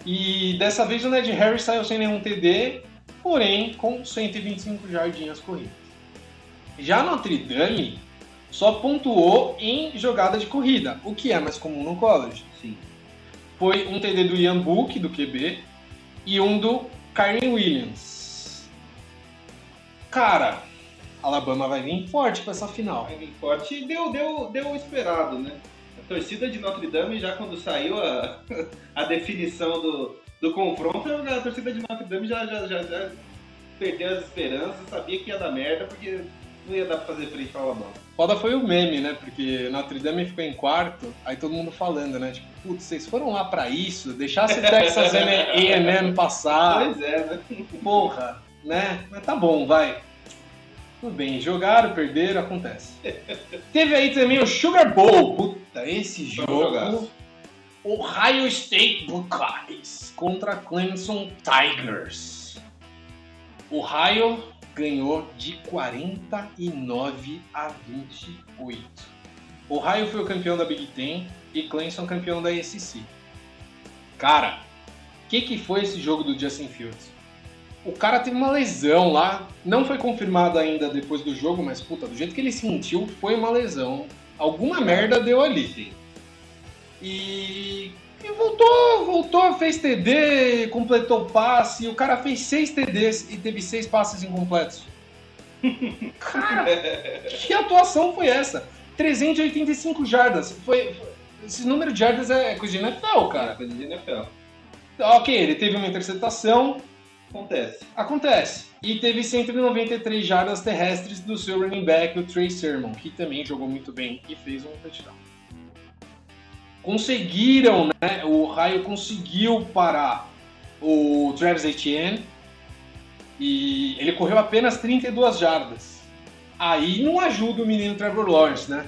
e dessa vez o Ned Harris saiu sem nenhum TD, porém com 125 jardinhas corridas. Já Notre Dame só pontuou em jogada de corrida, o que é mais comum no college. Sim. Foi um TD do Ian Book, do QB, e um do Kyren Williams. Cara, Alabama vai vir forte pra essa final. Vai vir forte. E deu, deu, deu o esperado, né? A torcida de Notre Dame, já quando saiu a, a definição do, do confronto, a torcida de Notre Dame já, já, já, já perdeu as esperanças, sabia que ia dar merda, porque não ia dar pra fazer frente ao Alabama. Foda foi o meme, né? Porque Notre Dame ficou em quarto, aí todo mundo falando, né? Tipo, putz, vocês foram lá pra isso? Deixasse Texas A&M passar, Pois é, né? porra, né? Mas tá bom, vai. Tudo bem, jogaram, perderam, acontece. Teve aí também o Sugar Bowl. Puta, esse jogo. Ohio State Buckeyes contra Clemson Tigers. Ohio ganhou de 49 a 28. Ohio foi o campeão da Big Ten e Clemson campeão da SEC. Cara, o que, que foi esse jogo do Justin Fields? O cara teve uma lesão lá, não foi confirmado ainda depois do jogo, mas puta, do jeito que ele sentiu, foi uma lesão. Alguma merda deu ali. E, E voltou, voltou, fez TD, completou o passe. O cara fez seis TDs e teve seis passes incompletos. Cara, que atuação foi essa? 385 jardas. Foi, foi- esse número de jardas é coisa de NFL, cara. Coisa de NFL. Ok, ele teve uma interceptação, Acontece. acontece. E teve 193 jardas terrestres do seu running back, o Trey Sermon, que também jogou muito bem e fez um touchdown. Conseguiram, né? O Raio conseguiu parar o Travis Etienne e ele correu apenas 32 jardas. Aí não ajuda o menino Trevor Lawrence, né?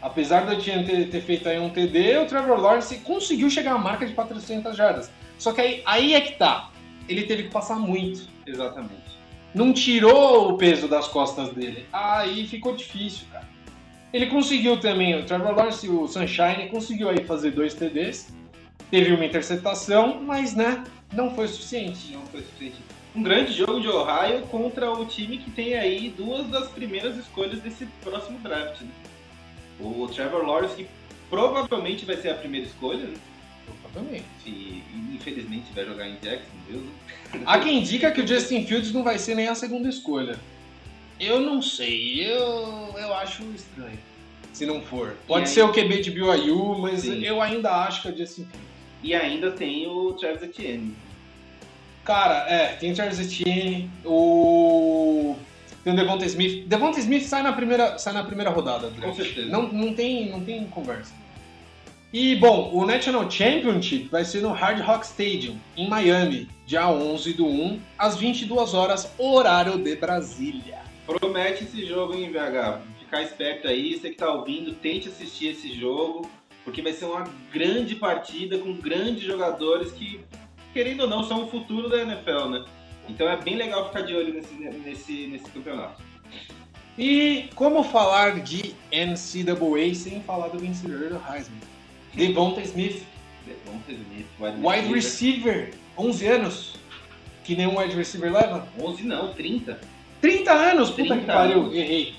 Apesar do Etienne ter, ter feito aí um TD, o Trevor Lawrence conseguiu chegar à marca de 400 jardas. Só que aí, aí é que tá. Ele teve que passar muito. Exatamente. Não tirou o peso das costas dele. Aí ficou difícil, cara. Ele conseguiu também, o Trevor Lawrence e o Sunshine conseguiu aí fazer dois TDs. Teve uma interceptação, mas né, não foi suficiente. Não foi suficiente. Um grande jogo de Ohio contra o time que tem aí duas das primeiras escolhas desse próximo draft. né? O Trevor Lawrence, que provavelmente vai ser a primeira escolha, né? Provavelmente. E infelizmente vai jogar em Jacksonville. né? Há quem indica que o Justin Fields não vai ser nem a segunda escolha. Eu não sei, eu, eu acho estranho. Se não for. Pode aí? ser o QB de BYU, mas Sim. eu ainda acho que é o Justin Fields. E ainda tem o Travis Etienne. Cara, é, tem o Charles Etienne, o. Tem o Devonta Smith. Devonta Smith sai na primeira, sai na primeira rodada. Com certeza. Não, não, tem, não tem conversa. E, bom, o National Championship vai ser no Hard Rock Stadium, em Miami, dia 11 do 1, às 22 horas, horário de Brasília. Promete esse jogo, hein, VH? Ficar esperto aí, você que tá ouvindo, tente assistir esse jogo, porque vai ser uma grande partida com grandes jogadores que, querendo ou não, são o futuro da NFL, né? Então é bem legal ficar de olho nesse, nesse, nesse campeonato. E como falar de NCAA sem falar do vencedor do Heisman? Devonta Smith, Devonta Smith, wide receiver, 11 anos, que nenhum wide receiver leva. 11 não, 30. 30 anos, puta 30 que pariu, anos. errei.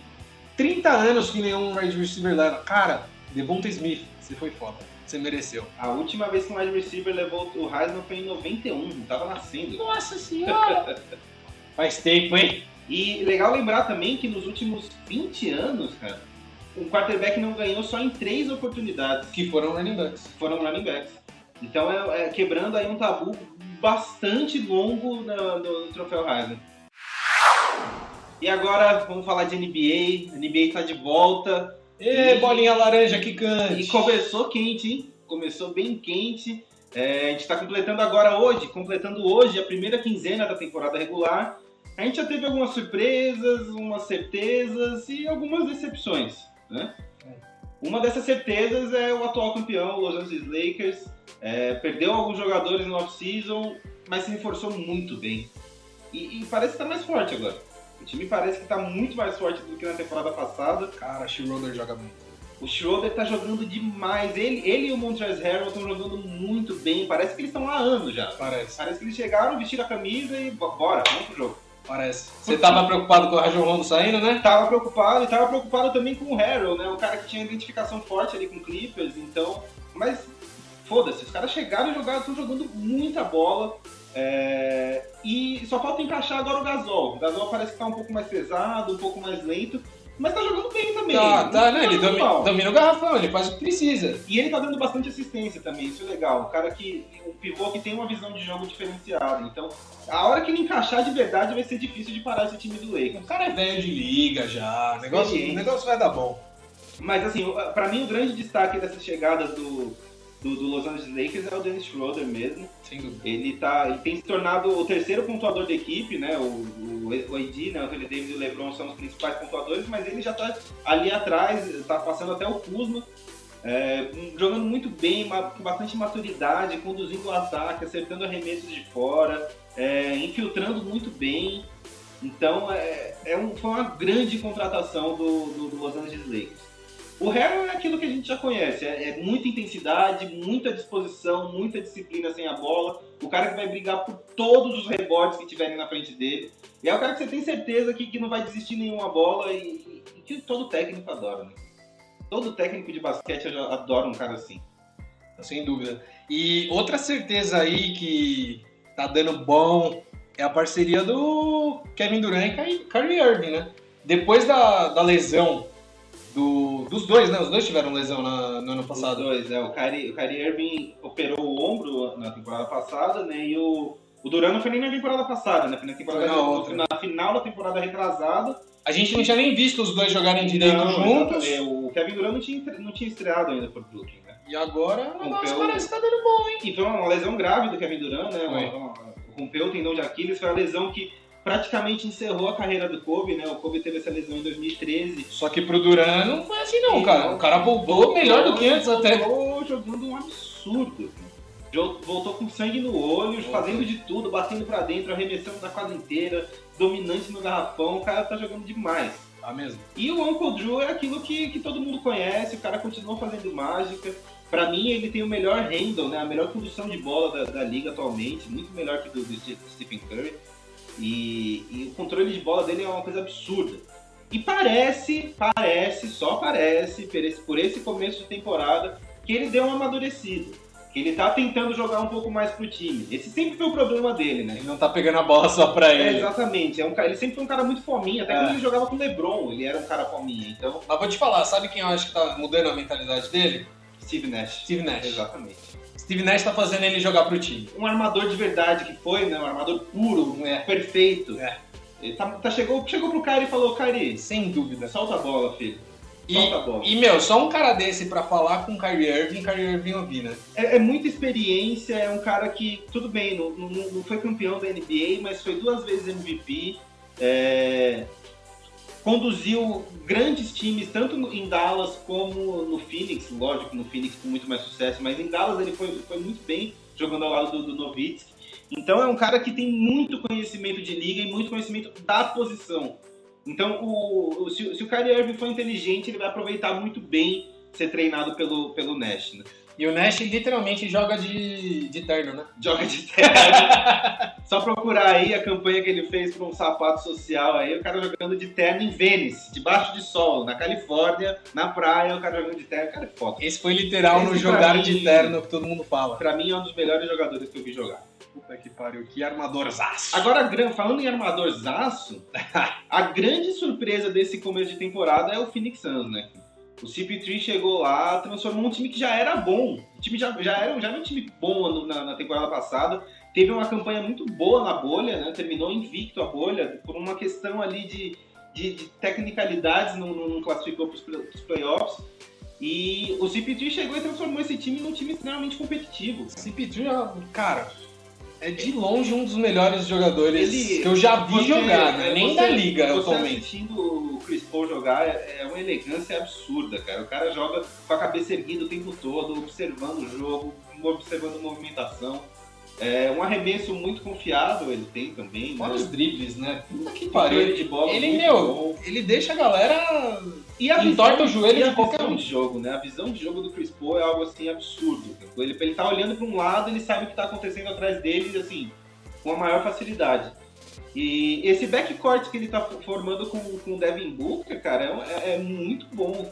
30 anos que nenhum wide receiver leva. Cara, Devonta Smith, você foi foda. Você mereceu. A última vez que um wide receiver levou o Heisman foi em 91, não tava nascendo. Nossa senhora! Faz tempo, hein? E legal lembrar também que nos últimos 20 anos, cara, o quarterback não ganhou só em três oportunidades. Que foram running backs. foram running backs. Então é, é quebrando aí um tabu bastante longo no, no- no troféu Heisman. E agora vamos falar de NBA. A NBA tá de volta Ê, E- bolinha laranja e quicante. começou quente, hein? Começou bem quente. É, a gente está completando agora hoje, completando hoje a primeira quinzena da temporada regular. A gente já teve algumas surpresas, umas certezas e algumas decepções, né? Uma dessas certezas é o atual campeão, o Los Angeles Lakers. É, perdeu alguns jogadores no off-season, mas se reforçou muito bem. E, e parece que está mais forte agora. O time parece que está muito mais forte do que na temporada passada. Cara, Schroeder joga muito. O Schroeder tá jogando demais. Ele, ele e o Montrezl Harrell estão jogando muito bem. Parece que eles estão lá há anos já. Parece, Parece que eles chegaram, vestiram a camisa e bo- bora, vamos pro jogo. Parece. Você tava preocupado com o Rajon Rondo saindo, né? Tava preocupado e tava preocupado também com o Harrell, né? O cara que tinha identificação forte ali com o Clippers, então. Mas foda-se, os caras chegaram e jogaram, estão jogando muita bola. é, E só falta encaixar agora o Gasol. O Gasol parece que tá um pouco mais pesado, um pouco mais lento, mas tá jogando bem também. Tá, Não tá, né? Ele jogando domi- mal. domina o garrafão, ele faz o que precisa. E ele tá dando bastante assistência também, isso é legal. Um cara que. Um pivô que tem uma visão de jogo diferenciada. Então, a hora que ele encaixar de verdade vai ser difícil de parar esse time do Lakers. O cara é velho de liga já, o negócio, o negócio vai dar bom. Mas assim, o- pra mim o grande destaque dessa chegada do, do, do Los Angeles Lakers é o Dennis Schroeder mesmo. Sem dúvida. Ele, tá, ele tem se tornado o terceiro pontuador da equipe, né? O, o, o AD, né? O Anthony Davis e o LeBron são os principais pontuadores, mas ele já tá ali atrás, tá passando até o Kuzma. é, jogando muito bem, com bastante maturidade, conduzindo o ataque, acertando arremessos de fora, é, infiltrando muito bem. Então é, é um- foi uma grande contratação do, do- do Los Angeles Lakers. O Harrell é aquilo que a gente já conhece, é, é muita intensidade, muita disposição, muita disciplina sem a bola. O cara que vai brigar por todos os rebotes que tiverem na frente dele. E é o cara que você tem certeza que, que não vai desistir nenhuma bola e, e- e que todo técnico adora, né? Todo técnico de basquete adora um cara assim. Sem dúvida. E outra certeza aí que tá dando bom é a parceria do Kevin Durant e Kyrie Irving, né? Depois da, da lesão do, dos dois, né? Os dois tiveram lesão na, no ano passado. Os dois, é. O Kyrie, o Kyrie Irving operou o ombro na temporada passada, né? E o, o Durant não foi nem na temporada passada, né? Foi na, temporada, foi na, na final da temporada retrasada. A gente não tinha nem visto os dois jogarem direito Não, juntos. O Kevin Durant não tinha, não tinha estreado ainda por Brooklyn, né? E agora o negócio Rompeu- parece que tá dando bom, hein? E foi uma lesão grave do Kevin Durant, né? Rompeu o tendão de Aquiles, foi a lesão que praticamente encerrou a carreira do Kobe, né? O Kobe teve essa lesão em 2013. Só que pro Duran não foi assim não, cara. O cara voltou melhor do que antes até. Jogando um absurdo. Voltou com sangue no olho, fazendo de tudo, batendo pra dentro, arremessando da quadra inteira, dominante no garrafão. O cara tá jogando demais. Tá mesmo. E o Uncle Drew é aquilo que, que todo mundo conhece, o cara continua fazendo mágica. Pra mim, ele tem o melhor handle, né? a melhor condução de bola da, da liga atualmente, muito melhor que do, do Ste- Stephen Curry. E, e o controle de bola dele é uma coisa absurda. E parece, parece, só parece, por esse, por esse começo de temporada, que ele deu uma amadurecida. Que ele tá tentando jogar um pouco mais pro time. Esse sempre foi o problema dele, né? Ele não tá pegando a bola só pra É, ele. exatamente. É um, ele sempre foi um cara muito fominha, até É. quando ele jogava com o LeBron, ele era um cara fominha. Então, Mas vou te falar, sabe quem eu acho que tá mudando a mentalidade dele? Steve Nash. Steve Nash. Exatamente. Steve Nash tá fazendo ele jogar pro time. Um armador de verdade que foi, né? Um armador puro, É. perfeito. É. Ele tá, tá- chegou, chegou pro cara e falou, Cari, Sem dúvida. solta a bola, filho. E, Solta a bola. e, meu, só um cara desse pra falar com o Kyrie Irving, Kyrie Irving ouvir, né? É, é muita experiência, é um cara que, tudo bem, não, não, não foi campeão da NBA, mas foi duas vezes MVP. é, conduziu grandes times, tanto em Dallas como no Phoenix, lógico, no Phoenix com muito mais sucesso, mas em Dallas ele foi, foi muito bem jogando ao lado do, do. Então é um cara que tem muito conhecimento de liga e muito conhecimento da posição. Então, o, o- se, se o Kyrie Irving for inteligente, ele vai aproveitar muito bem ser treinado pelo, pelo Nash, né? E o Nash literalmente joga de, de terno, né? Joga de terno. Só procurar aí a campanha que ele fez para um sapato social aí, o cara jogando de terno em Vênice, debaixo de sol, na Califórnia, na praia, o cara jogando de terno, cara é foda. Esse foi literal no Esse pra jogar mim- de terno que todo mundo fala. Pra mim é um dos melhores jogadores que eu vi jogar. Puta que pariu, que armadorzaço. Agora, falando em armadorzaço, a grande surpresa desse começo de temporada é o Phoenix Suns, né? O CP3 chegou lá, transformou um time que já era bom. O time já, já, era, já era um time bom na, na temporada passada. Teve uma campanha muito boa na bolha, né? Terminou invicto a bolha, por uma questão ali de, de, de tecnicalidades, não, não- classificou para os playoffs. E o CP3 chegou e transformou esse time num time extremamente competitivo. CP3, cara, é de longe um dos melhores jogadores Ele- que eu já vi Você- jogar, né? é, Nem você- da liga você atualmente. assistindo Chris Paul jogar é é uma elegância absurda, cara. O cara joga com a cabeça erguida o tempo todo, observando o jogo, observando a movimentação. É um arremesso muito confiável ele tem também. Fora né? os dribles, né? Puta que pariu. de bola Ele, meu, bom. ele deixa a galera. E a entorta o joelho de qualquer um. de jogo, né? A visão de jogo do Chris Paul é algo assim absurdo. Ele, ele tá olhando para um lado, ele sabe o que tá acontecendo atrás dele, assim, com a maior facilidade. E esse backcourt que ele tá formando com, com o Devin Booker, cara, é, é- é muito bom.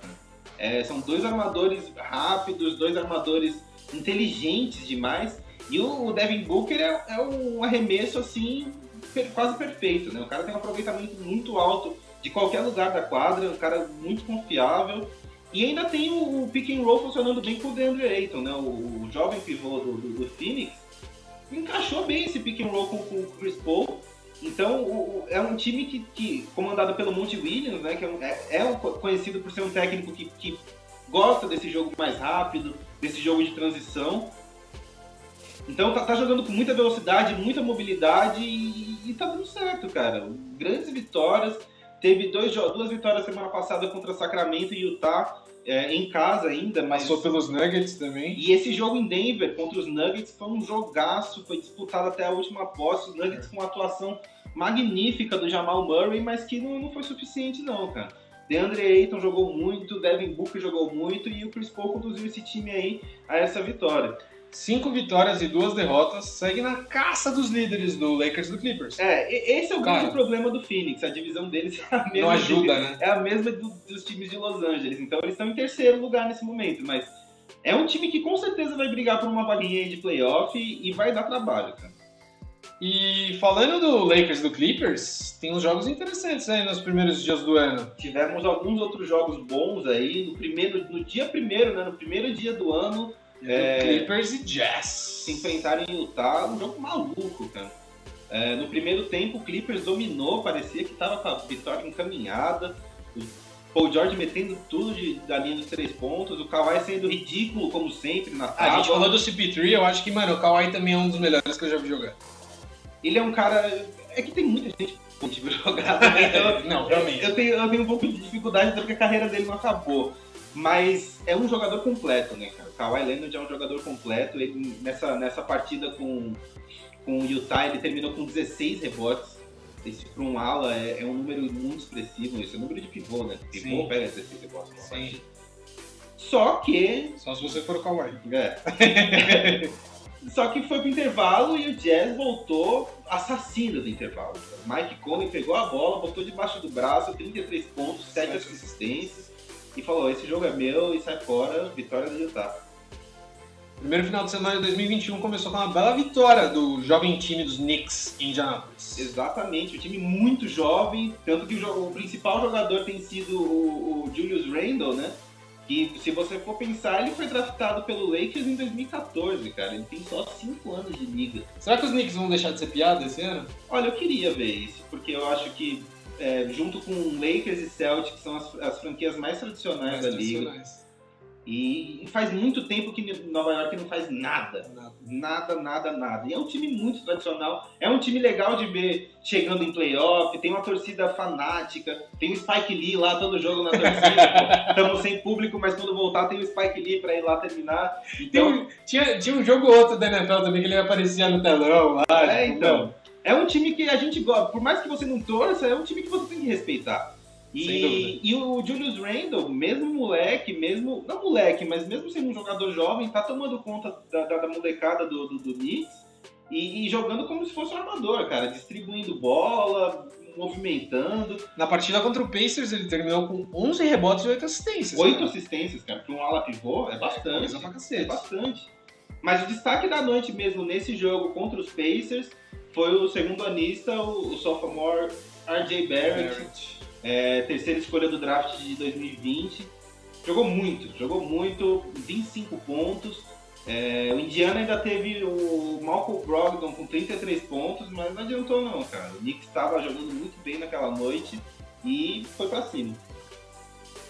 É, são dois armadores rápidos, dois armadores inteligentes demais. E o, o Devin Booker é, é um arremesso assim per- quase perfeito, né? O cara tem um aproveitamento muito alto de qualquer lugar da quadra, um cara muito confiável. E ainda tem o, o pick and roll funcionando bem com o DeAndre Ayton, né? O, o jovem pivô do, do, do Phoenix encaixou bem esse pick and roll com, com o Chris Paul. Então o- o- é um time que, que comandado pelo Monty Williams, né? Que é, um- é- é um co- conhecido por ser um técnico que, que gosta desse jogo mais rápido, desse jogo de transição. Então tá, tá jogando com muita velocidade, muita mobilidade e, e tá dando certo, cara. Grandes vitórias. Teve dois, duas vitórias semana passada contra Sacramento e Utah, é, em casa ainda, mas. Passou pelos Nuggets também. E esse jogo em Denver contra os Nuggets foi um jogaço, foi disputado até a última posse. Os Nuggets com uma atuação magnífica do Jamal Murray, mas que não, não foi suficiente, não, cara. DeAndre Ayton jogou muito, Devin Booker jogou muito e o Chris Paul conduziu esse time aí a essa vitória. Cinco vitórias e duas derrotas. Segue na caça dos líderes do Lakers e do Clippers. É, esse é o Cara. grande problema do Phoenix. A divisão deles é a mesma. Não ajuda, de- né? É a mesma do- dos times de Los Angeles. Então eles estão em terceiro lugar nesse momento, mas É um time que com certeza vai brigar por uma vaguinha de playoff e, e vai dar trabalho, cara. E falando do Lakers e do Clippers, tem uns jogos interessantes aí nos primeiros dias do ano. Tivemos alguns outros jogos bons aí. No, primeiro, no dia primeiro, né? No primeiro dia do ano, É... Clippers e Jazz. se enfrentaram em Utah, um jogo maluco, cara. É, no primeiro tempo, o Clippers dominou, parecia que estava com a vitória encaminhada. O Paul George metendo tudo de, da linha dos três pontos, o Kawhi sendo ridículo, como sempre, na A tábua. gente falou do CP3, eu acho que, mano, o Kawhi também é um dos melhores que eu já vi jogar. Ele é um cara. É que tem muita gente que pra jogar também, então Não, realmente. eu tenho, eu tenho um pouco de dificuldade porque a carreira dele não acabou. Mas é um jogador completo, né, cara? O Kawhi Leonard é um jogador completo. Ele, nessa, nessa partida com, com o Utah, ele terminou com 16 rebotes. Isso para um ala é, é um número muito expressivo. Isso é número de pivô, né? Pivô Sim. pega 16 rebotes. Sim. partida. Só que Só se você for o Kawhi. é. Só que foi pro intervalo e o Jazz voltou assassino do intervalo. Mike Conley pegou a bola, botou debaixo do braço, 33 pontos, 7 Sete assistências e falou: Esse jogo é meu e sai fora, vitória do Utah. Primeiro final de semana de 2021 começou com uma bela vitória do jovem time dos Knicks em Indianapolis. Exatamente, o time muito jovem, tanto que o, jo- o principal jogador tem sido o, o Julius Randle, né? Que se você for pensar, ele foi draftado pelo Lakers em 2014, cara. Ele tem só 5 anos de liga. Será que os Knicks vão deixar de ser piada esse ano? Olha, eu queria ver isso, porque eu acho que é, junto com Lakers e Celtics são as, as franquias mais tradicionais da liga. tradicionais. E, e faz muito tempo que Nova York não faz nada. Nada. Nada, nada, nada. E é um time muito tradicional. É um time legal de ver chegando em playoff. Tem uma torcida fanática. Tem o Spike Lee lá todo jogo na torcida. Estamos sem público, mas quando voltar tem o Spike Lee pra ir lá terminar. Tem Então, um- tinha, tinha um jogo ou outro da NFL também que ele aparecia no telão lá. É, tipo, então. É um time que a gente gosta. Por mais que você não torça, é um time que você tem que respeitar. E, e o Julius Randle, mesmo moleque, mesmo. Não moleque, mas mesmo sendo um jogador jovem, tá tomando conta da, da, da molecada do, do, do Knicks e, e jogando como se fosse um armador, cara. Distribuindo bola, movimentando. Na partida contra o Pacers ele terminou com 11 rebotes e 8 assistências. Oito cara. assistências, cara. Pra um ala pivô é bastante. É cacete. bastante. Mas o destaque da noite mesmo nesse jogo contra os Pacers foi o segundo anista, o, o sophomore RJ Barrett, Barrett. é, terceira escolha do draft de 2020. Jogou muito, jogou muito, 25 pontos. É, o Indiana ainda teve o Malcolm Brogdon com 33 pontos, mas não adiantou não, cara. O Knicks estava jogando muito bem naquela noite e foi pra cima.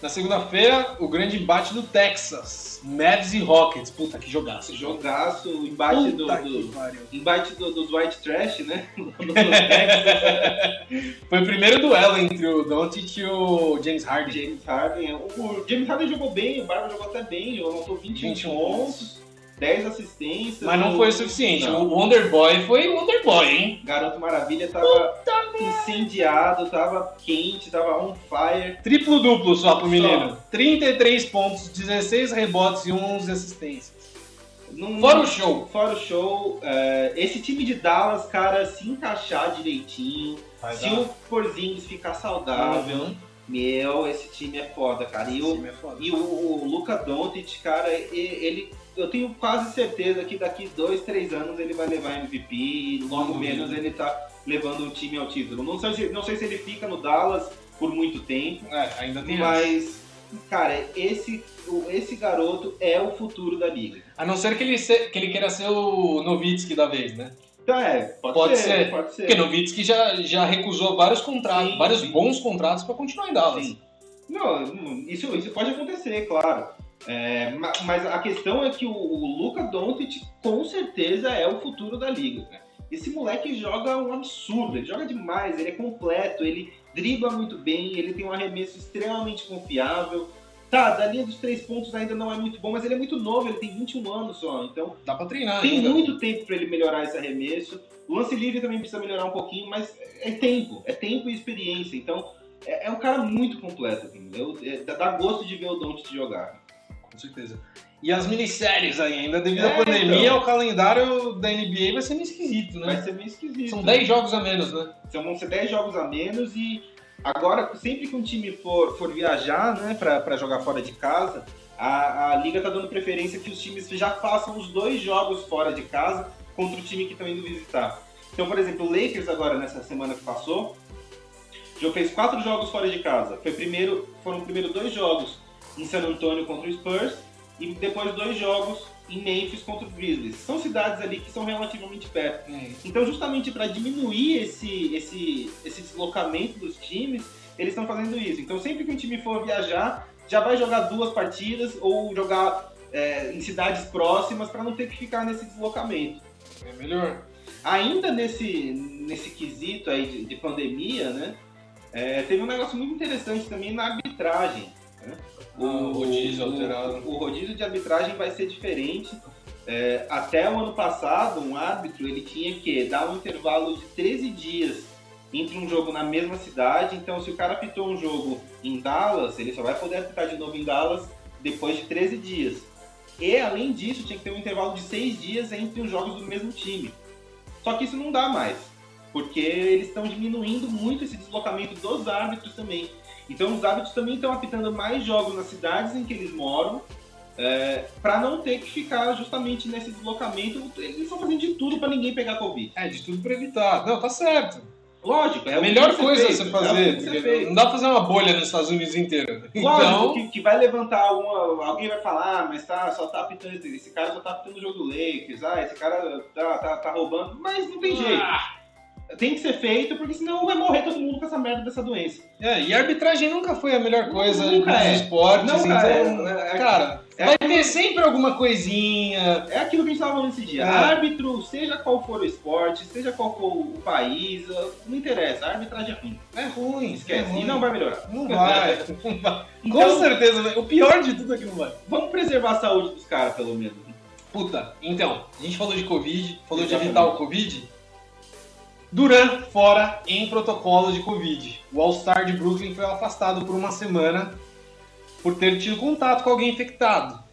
Na segunda-feira, o grande embate do Texas. Mavs e Rockets. Puta, que jogaço. Jogaço, o embate do, Puta do- pariu. embate do- dos White Trash, né? Foi o primeiro duelo entre o Doncic e o James Harden. James Harden. O, o James Harden jogou bem, o Barba jogou até bem, jogou anotou 21, 21 pontos, 10 assistências. Mas não foi o suficiente. Não. O Wonder Boy foi Wonder Boy, hein? Garoto Maravilha tava incendiado, tava quente, tava on fire. Triplo duplo só pro Só. menino. 33 pontos, 16 rebotes e 11 assistências. Não- Fora o show. Fora o show, é, esse time de Dallas, cara, se encaixar direitinho, se o Porzingis ficar saudável, Uhum. meu, esse time é foda, cara. E o, é foda. E o, o Luca Doncic, cara, ele, eu tenho quase certeza que daqui dois, três anos ele vai levar MVP logo Não menos ele tá levando o time ao título. Não sei, se, não sei se ele fica no Dallas por muito tempo, É, ainda tem mas, cara, esse, esse garoto é o futuro da liga. A não ser que ele, se- que ele queira ser o Novitsky da vez, né? Então é, pode, Pode ser, ser. pode ser. Porque Novitsky já, já recusou vários contratos, Sim, vários sim. bons contratos pra continuar em Dallas. Sim. Não, não, isso, isso pode acontecer, claro. É, ma- mas a questão é que o, o Luca Doncic com certeza é o futuro da liga. cara. Esse moleque joga um absurdo, ele joga demais, ele é completo, ele dribla muito bem, ele tem um arremesso extremamente confiável. Tá, da linha dos três pontos ainda não é muito bom, mas ele é muito novo, ele tem 21 anos só, então Dá pra treinar tem ainda. muito tempo para ele melhorar esse arremesso. O lance livre também precisa melhorar um pouquinho, mas é tempo, é tempo e experiência. Então é, é um cara muito completo, entendeu? É, dá, gosto de ver o Doncic jogar. Com certeza. E as minisséries ainda devido É, à pandemia, então. o calendário da NBA vai ser meio esquisito, né? Vai ser meio esquisito. São 10 jogos a menos, né? São, vão ser 10 jogos a menos e agora, sempre que um time for, for viajar, né, pra, pra jogar fora de casa, a, a liga tá dando preferência que os times já façam os dois jogos fora de casa contra o time que estão indo visitar. Então, por exemplo, o Lakers agora nessa semana que passou já fez quatro jogos fora de casa. Foi primeiro, foram primeiro dois jogos em San Antonio contra o Spurs e depois dois jogos em Memphis contra o Grizzlies. São cidades ali que são relativamente perto. Hum. Então, justamente para diminuir esse, esse, esse deslocamento dos times, eles estão fazendo isso. Então, sempre que um time for viajar, já vai jogar duas partidas ou jogar é, em cidades próximas para não ter que ficar nesse deslocamento. É melhor. Ainda nesse, nesse quesito aí de, de pandemia, né? é, teve um negócio muito interessante também na arbitragem. né? O rodízio alterado. O, o rodízio de arbitragem vai ser diferente. É, até o ano passado, um árbitro ele tinha que dar um intervalo de 13 dias entre um jogo na mesma cidade. Então, se o cara apitou um jogo em Dallas, ele só vai poder apitar de novo em Dallas depois de 13 dias. E, além disso, tinha que ter um intervalo de 6 dias entre os jogos do mesmo time. Só que isso não dá mais, porque eles estão diminuindo muito esse deslocamento dos árbitros também. Então, os árbitros também estão apitando mais jogos nas cidades em que eles moram, para não ter que ficar justamente nesse deslocamento. Eles estão fazendo de tudo para ninguém pegar Covid. É, de tudo pra evitar. Não, tá certo. Lógico, é É a melhor ser coisa feito, você é fazer. feito. não dá pra fazer uma bolha nos Estados Unidos inteiro. Lógico Então, que, que vai levantar alguma. Alguém vai falar, ah, mas tá, só tá apitando. Esse cara só tá apitando o jogo do Lakers, ah, esse cara tá, tá, tá roubando. Mas não tem jeito. Ah, Tem que ser feito, porque senão vai morrer todo mundo com essa merda dessa doença. é, e a arbitragem nunca foi a melhor coisa Nunca nos é. esportes. Nunca então, é. É- cara, é vai ter sempre alguma coisinha. É aquilo que a gente tava falando esse dia. É. Árbitro, seja qual for o esporte, seja qual for o país, não interessa. A arbitragem é ruim. É ruim. Esquece. é ruim. E não vai melhorar. Não vai. não vai. Com Então- certeza. vai. O pior de tudo é que não vai. Vamos preservar a saúde dos caras, pelo menos. Puta, então, a gente falou de Covid, falou de Exatamente. evitar o Covid. Duran fora em protocolo de Covid. O All-Star de Brooklyn foi afastado por uma semana por ter tido contato com alguém infectado.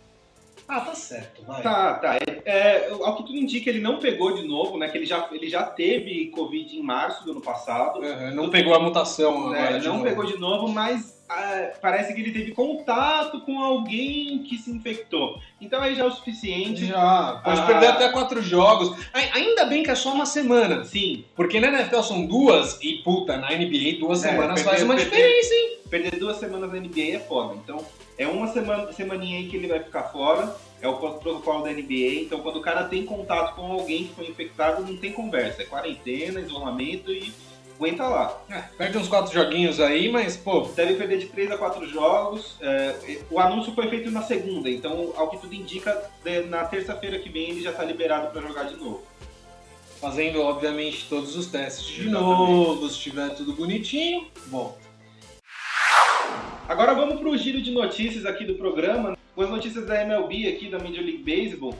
Ah, tá certo, vai. Tá, tá. É, é, ao que tudo indica, ele não pegou de novo, né? Que ele já, ele já teve Covid em março do ano passado. Uhum, não pegou a mutação né, agora. não novo. pegou de novo, mas ah, parece que ele teve contato com alguém que se infectou. Então aí já é o suficiente. Já, pode Ah. perder até quatro jogos. Ai- Ainda bem que é só uma semana. Sim, Porque na NFL são duas, e puta, na NBA duas É, semanas perder- faz uma perder- diferença, hein? perder duas semanas na NBA é foda. Então é uma semana, semaninha aí que ele vai ficar fora. É o protocolo da NBA. Então quando o cara tem contato com alguém que foi infectado, não tem conversa. É quarentena, isolamento e aguenta lá. É, perde uns quatro joguinhos aí, mas, pô, Deve perder de 3 a 4 jogos. É, o anúncio foi feito na segunda, então, ao que tudo indica, de- na terça-feira que vem ele já está liberado para jogar de novo. fazendo, obviamente, todos os testes de Exatamente. novo, se tiver tudo bonitinho, volta. Agora vamos para o giro de notícias aqui do programa. Com as notícias da MLB aqui, da Major League Baseball.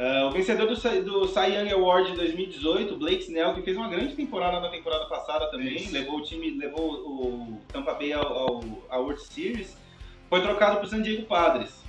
É, o vencedor do, do Cy Young Award de 2018, Blake Snell, que fez uma grande temporada na temporada passada também, Isso. levou o time, levou o Tampa Bay ao, ao, ao World Series, foi trocado para o San Diego Padres.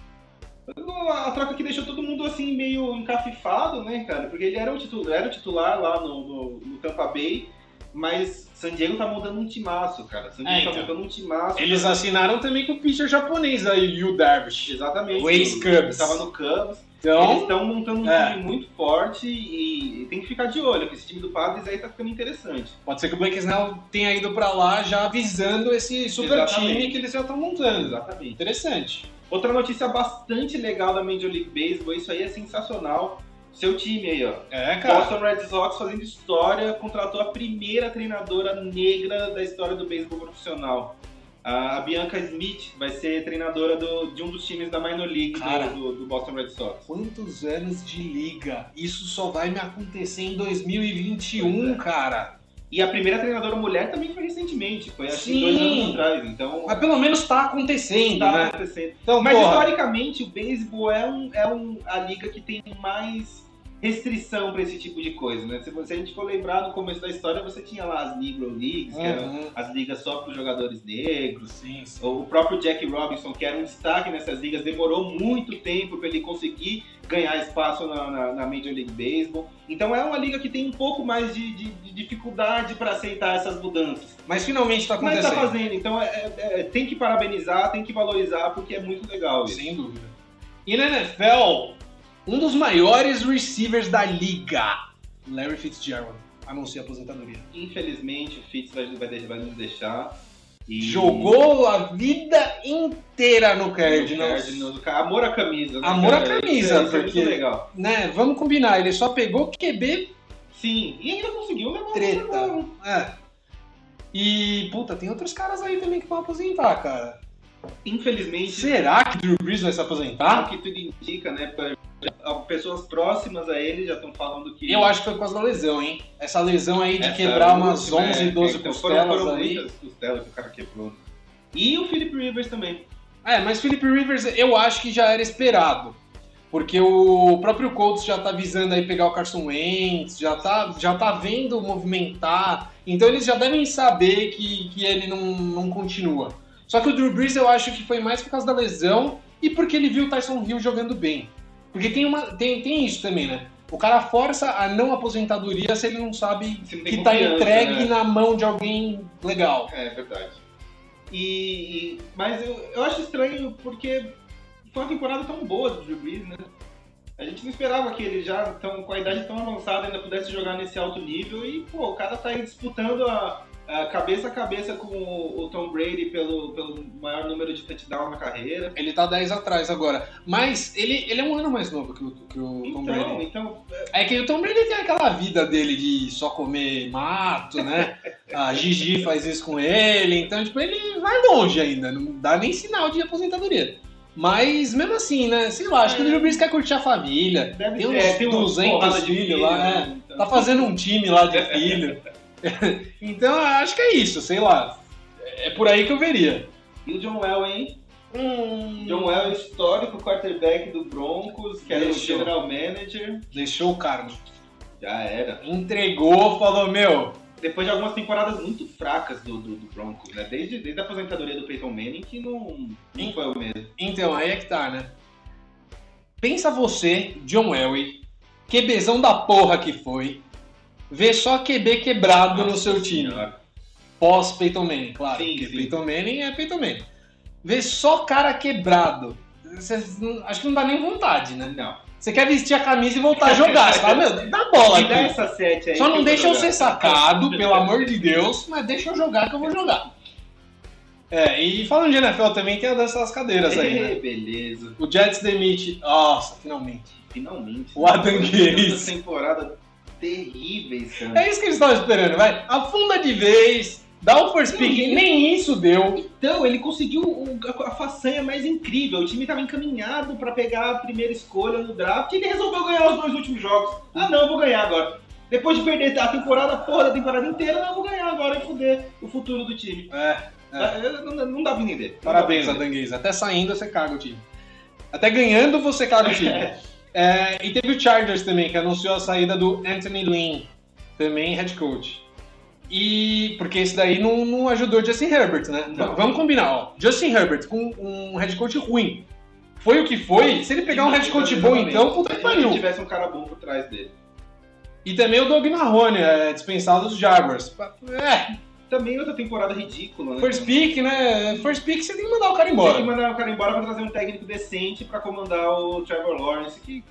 A troca que deixou todo mundo assim meio encafifado, né, cara? Porque ele era o titular, era o titular lá no, no, no Tampa Bay, mas San Diego tá montando um timaço, cara. San Diego É, tá então. montando um timaço. Eles assinaram também com o pitcher japonês aí, Yu Darvish. Exatamente. O ex-Cubs. Tava no Cubs. Eles Então, estão montando um é. time muito forte e tem que ficar de olho, porque esse time do Padres aí tá ficando interessante. pode ser que o Blake Snell tenha ido pra lá já avisando esse super Exatamente. time que eles já estão montando. Exatamente. Interessante. Outra notícia bastante legal da Major League Baseball, isso aí é sensacional. Seu time aí, ó. É, cara. Boston Red Sox fazendo história, contratou a primeira treinadora negra da história do beisebol profissional. A Bianca Smith vai ser treinadora do- de um dos times da Minor League do- Cara. do, do Boston Red Sox. Quantos anos de liga? Isso só vai me acontecer em 2021, Pois é. cara. E a primeira treinadora mulher também foi recentemente, foi acho que dois anos atrás. Então, Mas pelo menos tá acontecendo, tá né? acontecendo. Então, Mas porra, historicamente o beisebol é, um, é um, a liga que tem mais restrição para esse tipo de coisa, né? Se, você- se a gente for lembrar no começo da história, você tinha lá as Negro Leagues, que eram Uhum. as ligas só para os jogadores negros. Sim, sim. O próprio Jack Robinson, que era um destaque nessas ligas, demorou muito tempo para ele conseguir ganhar espaço na, na- na Major League Baseball. Então é uma liga que tem um pouco mais de, de- de dificuldade para aceitar essas mudanças. Mas finalmente tá Mas acontecendo. tá fazendo, então é- é- é- tem que parabenizar, tem que valorizar, porque é muito legal isso. Sem dúvida. E na NFL, um dos maiores receivers da liga, Larry Fitzgerald, anuncia aposentadoria. Infelizmente, o Fitz vai, vai, vai nos deixar. E... Jogou a vida inteira no Cardinals. Cardinals. Amor à camisa. Né, Amor à camisa, isso é, porque, é legal. né, vamos combinar, ele só pegou QB Sim, e ainda conseguiu levar treta. É. E, puta, tem outros caras aí também que vão aposentar, cara. Infelizmente, Será que Drew Brees vai se o aposentar? que tudo indica, né? pra- Pessoas próximas a ele já estão falando que. Eu acho que foi por causa da lesão, hein? Essa lesão aí de Essa quebrar umas última, 11, é, 12 então, foram- costelas foram aí. muitas costelas que o cara quebrou. E o Philip Rivers também. É, mas Philip Rivers eu acho que já era esperado. Porque o próprio Colts já tá visando aí pegar o Carson Wentz, já tá, já tá vendo movimentar. Então eles já devem saber que, que ele não, não continua. Só que o Drew Brees eu acho que foi mais por causa da lesão e porque ele viu o Tyson Hill jogando bem. Porque tem, uma, tem, tem isso também, né? O cara força a não aposentadoria se ele não sabe não que tá entregue né? na mão de alguém legal. É verdade. E, e- mas eu, eu acho estranho porque foi uma temporada tão boa do Drew Brees, né? A gente não esperava que ele já tão, com a idade tão avançada ainda pudesse jogar nesse alto nível e pô, o cara tá aí disputando a cabeça a cabeça com o, Tom Brady pelo, pelo maior número de touchdown na carreira. Ele tá 10 atrás agora. Mas ele, ele é um ano mais novo que o, que o Tom Então, Brady. então É que o Tom Brady tem aquela vida dele de só comer mato, né? A Gigi faz isso com ele, então, tipo, ele vai longe ainda, não dá nem sinal de aposentadoria. Mas, mesmo assim, né? Sei lá, acho que o Drew Brees quer curtir a família. deve Tem uns é, tem uma 200 porrada de filhos filho, lá, né? é. Então, Tá fazendo um time lá de filho. então, acho que é isso, sei lá. É por aí que eu veria. E o John Elway, hein? Hum, John Elway, histórico quarterback do Broncos, que era o Deixou. general manager. deixou o cargo. Já era. Entregou, falou, meu, depois de algumas temporadas muito fracas do, do, do Broncos, né? Desde, desde a aposentadoria do Peyton Manning, que não, não foi o mesmo. Então, aí é que tá, né? Pensa você, John Elway, QBzão da porra que foi, vê só QB quebrado no seu time. Senhora. Pós Peyton Manning, claro. Sim, porque sim. Peyton Manning é Peyton Manning. Vê só cara quebrado. Não- acho que não dá nem vontade, né? Não. Você quer vestir a camisa e voltar a jogar. Você fala, meu, dá bola aqui. essa sete aí. Só não deixa eu jogar. ser sacado, pelo amor de Deus, mas deixa eu jogar que eu vou jogar. É, e falando de NFL também tem a das cadeiras aí, né? Beleza. O Jets demite. Nossa, finalmente. Finalmente. O Adam duas temporadas terríveis, cara. É isso que eles estavam esperando, vai. Afunda de vez, dá o first pick, Sim. nem isso deu. Então, ele conseguiu a, a façanha mais incrível. O time estava encaminhado para pegar a primeira escolha no draft e ele resolveu ganhar os dois últimos jogos. Ah, não, eu vou ganhar agora. Depois de perder a temporada, porra, da temporada inteira, não, eu vou ganhar agora e fuder o futuro do time. É, Ah, eu- Não, não dá pra entender. Parabéns, Gaze. Até saindo você caga o time. Até ganhando você caga o time. É, e teve o Chargers também, que anunciou a saída do Anthony Lynn, também head coach. E porque esse daí não, não ajudou o Justin Herbert, né? Não. Vamos combinar, ó. Justin Herbert com um head coach ruim. Foi o que foi. Se ele pegar um head coach bom, então, puta que Se pariu. tivesse um cara bom por trás dele. E também o Doug Marrone, é, dispensado dos Jaguars. É, Também outra temporada ridícula, né? first pick, né? First pick você tem que mandar o cara Tem que embora. mandar o cara embora pra trazer um técnico decente pra comandar o Trevor Lawrence, que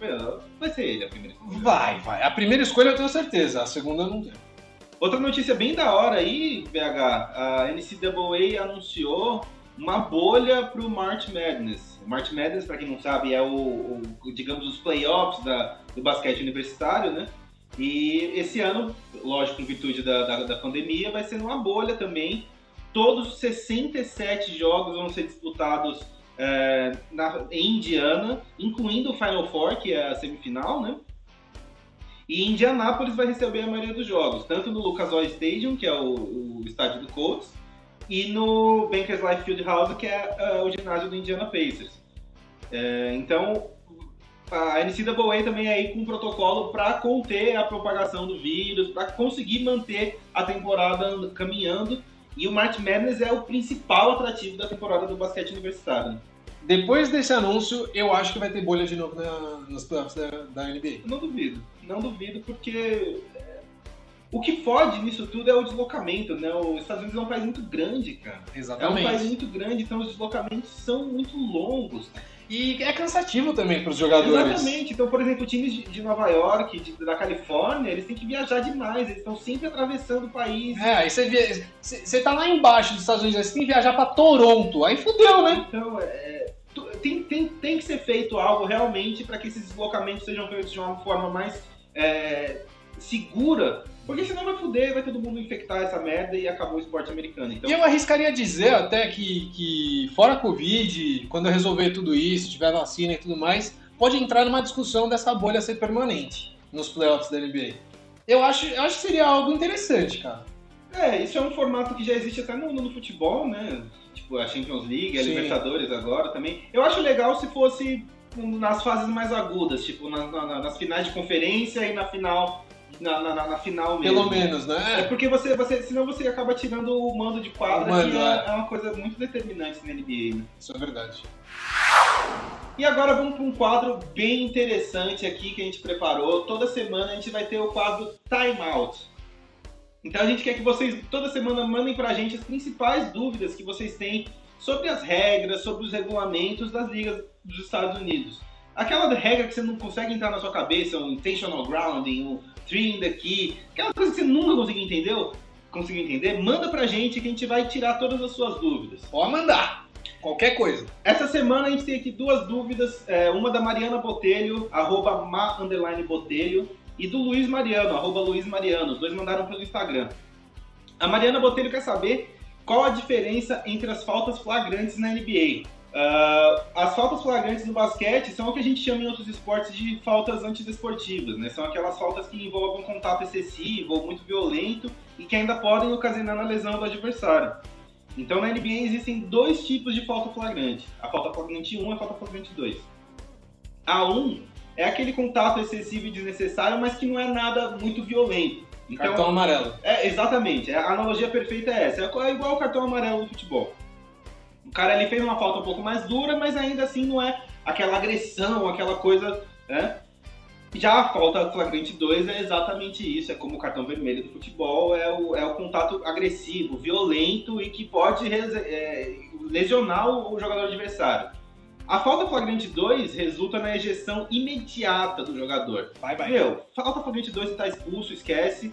vai ser ele a primeira escolha. Vai, vai. A primeira escolha eu tenho certeza, a segunda eu não tenho. Outra notícia bem da hora aí, BH, a NCAA anunciou uma bolha pro March Madness. O March Madness, pra quem não sabe, é o, o, digamos, os playoffs da, do basquete universitário, né? E esse ano, lógico, em virtude da, da, da pandemia, vai ser numa bolha também. Todos os 67 jogos vão ser disputados é, na, em Indiana, incluindo o Final Four, que é a semifinal, né? E Indianápolis vai receber a maioria dos jogos, tanto no Lucas Oil Stadium, que é o, o estádio do Colts, e no Bankers Life Field House, que é ah, o ginásio do Indiana Pacers. É, então, a NCAA também é aí com um protocolo para conter a propagação do vírus, para conseguir manter a temporada and- caminhando. E o March Madness é o principal atrativo da temporada do basquete universitário. Depois desse anúncio, eu acho que vai ter bolha de novo na, nos playoffs da, da NBA. Não duvido, não duvido, porque é, O que fode nisso tudo é o deslocamento, né? Os Estados Unidos é um país muito grande, cara. Exatamente. É um país muito grande, então os deslocamentos são muito longos. E é cansativo também para os jogadores. Exatamente. Então, por exemplo, times de, Nova York, de, da Califórnia, eles têm que viajar demais. Eles estão sempre atravessando o país. É, aí você, via... você tá lá embaixo dos Estados Unidos, aí você tem que viajar para Toronto. Aí fudeu, né? Então, é, tem, tem, tem que ser feito algo realmente para que esses deslocamentos sejam feitos de uma forma mais é, segura, porque senão vai fuder, vai todo mundo infectar essa merda e acabou o esporte americano. Então... E eu arriscaria dizer até que, que fora a Covid, quando eu resolver tudo isso, tiver vacina e tudo mais, pode entrar numa discussão dessa bolha ser permanente nos playoffs da NBA. Eu acho, eu acho que seria algo interessante, cara. É, isso é um formato que já existe até no, no futebol, né? Tipo, a Champions League, a Sim. Libertadores agora também. Eu acho legal se fosse nas fases mais agudas, tipo, na, na, nas finais de conferência e na final na, na, na, final mesmo. Pelo menos, né? É porque você, você, senão você acaba tirando o mando de quadra, mando, que é, é. é, uma coisa muito determinante na NBA. Né? Isso é verdade. E agora vamos para um quadro bem interessante aqui que a gente preparou. Toda semana a gente vai ter o quadro Time Out. Então a gente quer que vocês toda semana mandem para a gente as principais dúvidas que vocês têm sobre as regras, sobre os regulamentos das ligas dos Estados Unidos. Aquela regra que você não consegue entrar na sua cabeça, um intentional grounding, um the key, aquela coisa que você nunca conseguiu entender, conseguiu entender, manda pra gente que a gente vai tirar todas as suas dúvidas. Pode mandar. Qualquer coisa. Essa semana a gente tem aqui duas dúvidas, é, uma da Mariana Botelho, arroba ma, Botelho, e do Luiz Mariano, arroba Luiz Mariano. Os dois mandaram pelo Instagram. A Mariana Botelho quer saber qual a diferença entre as faltas flagrantes na NBA. Uh, as faltas flagrantes no basquete são o que a gente chama em outros esportes de faltas antidesportivas, né? São aquelas faltas que envolvem contato excessivo ou muito violento e que ainda podem ocasionar a lesão do adversário. Então na NBA existem dois tipos de falta flagrante: a falta flagrante 1 e a falta flagrante 2. A 1 é aquele contato excessivo e desnecessário, mas que não é nada muito violento. Então, cartão amarelo. É, exatamente. A analogia perfeita é essa. É igual o cartão amarelo do futebol. O cara ali fez uma falta um pouco mais dura, mas ainda assim não é aquela agressão, aquela coisa, né? Já a falta flagrante 2 é exatamente isso, é como o cartão vermelho do futebol, é o, é o contato agressivo, violento e que pode é, lesionar o, o jogador adversário. A falta flagrante 2 resulta na ejeção imediata do jogador. Vai, vai. Meu, falta flagrante 2 você tá expulso, esquece.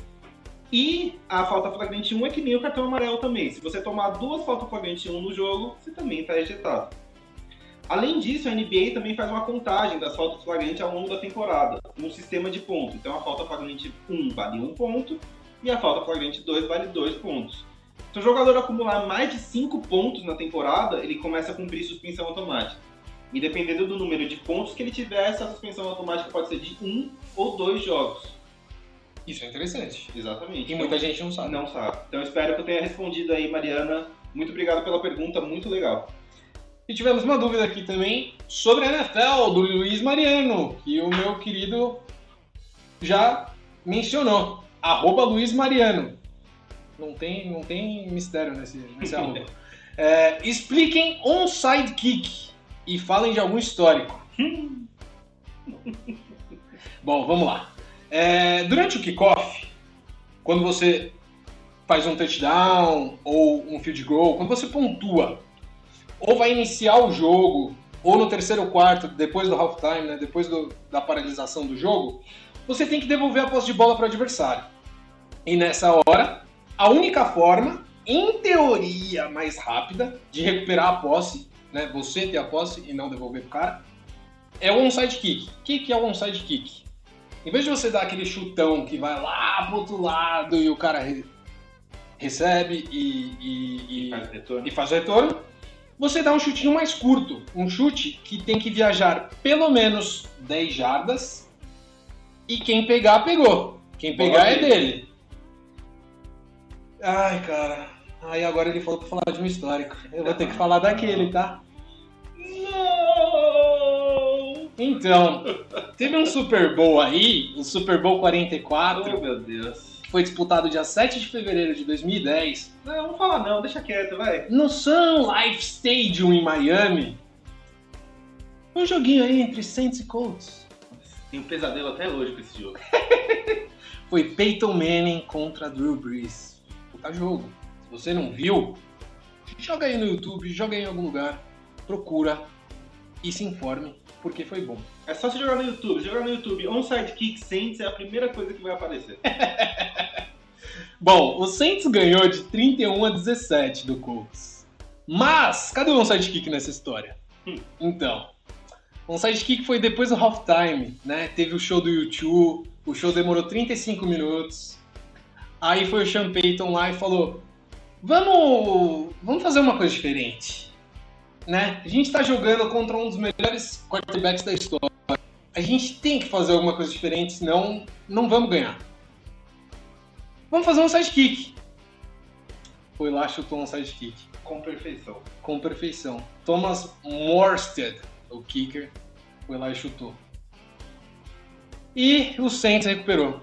E a falta flagrante 1 é que nem o cartão amarelo também. Se você tomar duas faltas flagrante 1 no jogo, você também está ejetado. Além disso, a NBA também faz uma contagem das faltas flagrantes ao longo da temporada, num sistema de pontos. Então a falta flagrante 1 vale 1 ponto e a falta flagrante 2 vale 2 pontos. Se o jogador acumular mais de 5 pontos na temporada, ele começa a cumprir suspensão automática. E dependendo do número de pontos que ele tiver, essa suspensão automática pode ser de 1 ou 2 jogos. Isso é interessante. Exatamente. E muita então, gente não sabe. Não sabe. Então espero que eu tenha respondido aí, Mariana. Muito obrigado pela pergunta, muito legal. E tivemos uma dúvida aqui também sobre a NFL, do Luiz Mariano, que o meu querido já mencionou. Arroba Luiz Mariano. Não tem, não tem mistério nesse, nesse arroba. É, expliquem onside kick e falem de algum histórico. Bom, vamos lá. É, durante o kickoff, quando você faz um touchdown ou um field goal, quando você pontua, ou vai iniciar o jogo, ou no terceiro quarto, depois do halftime, né, depois do, da paralisação do jogo, você tem que devolver a posse de bola para o adversário. E nessa hora, a única forma, em teoria mais rápida, de recuperar a posse, né, você ter a posse e não devolver para o cara, é o onside kick. O que, que é o onside kick? Em vez de você dar aquele chutão que vai lá pro outro lado e o cara re recebe e, e, e, faz e faz retorno, você dá um chutinho mais curto. Um chute que tem que viajar pelo menos 10 jardas e quem pegar, pegou. Quem pegar é dele. Ai, cara. Aí agora ele falou pra falar de um histórico. Eu vou ter que falar daquele, tá? Então, teve um Super Bowl aí, o Super Bowl 44. Oh, meu Deus. Que foi disputado dia 7 de fevereiro de 2010. Não, não fala não, deixa quieto, vai. No Sun Life Stadium em Miami. Um joguinho aí entre Saints e Colts. Tem um pesadelo até hoje com esse jogo. foi Peyton Manning contra Drew Brees. Puta jogo. Se você não viu, joga aí no YouTube, joga aí em algum lugar, procura e se informe, porque foi bom. É só você jogar no YouTube. Jogar no YouTube Onside Kick Saints é a primeira coisa que vai aparecer. Bom, o Saints ganhou de 31 a 17 do Colts. Mas, cadê o onside kick nessa história? Hum. Então, onside kick foi depois do halftime, né? Teve o show do YouTube, o show demorou 35 minutos. Aí foi o Sean Payton lá e falou: "Vamos, vamos fazer uma coisa diferente." Né? A gente tá jogando contra um dos melhores quarterbacks da história. A gente tem que fazer alguma coisa diferente, senão não vamos ganhar. Vamos fazer um sidekick. Foi lá, chutou um sidekick. Com perfeição. Com perfeição. Thomas Morstead, o kicker, foi lá e chutou. E o Saints recuperou.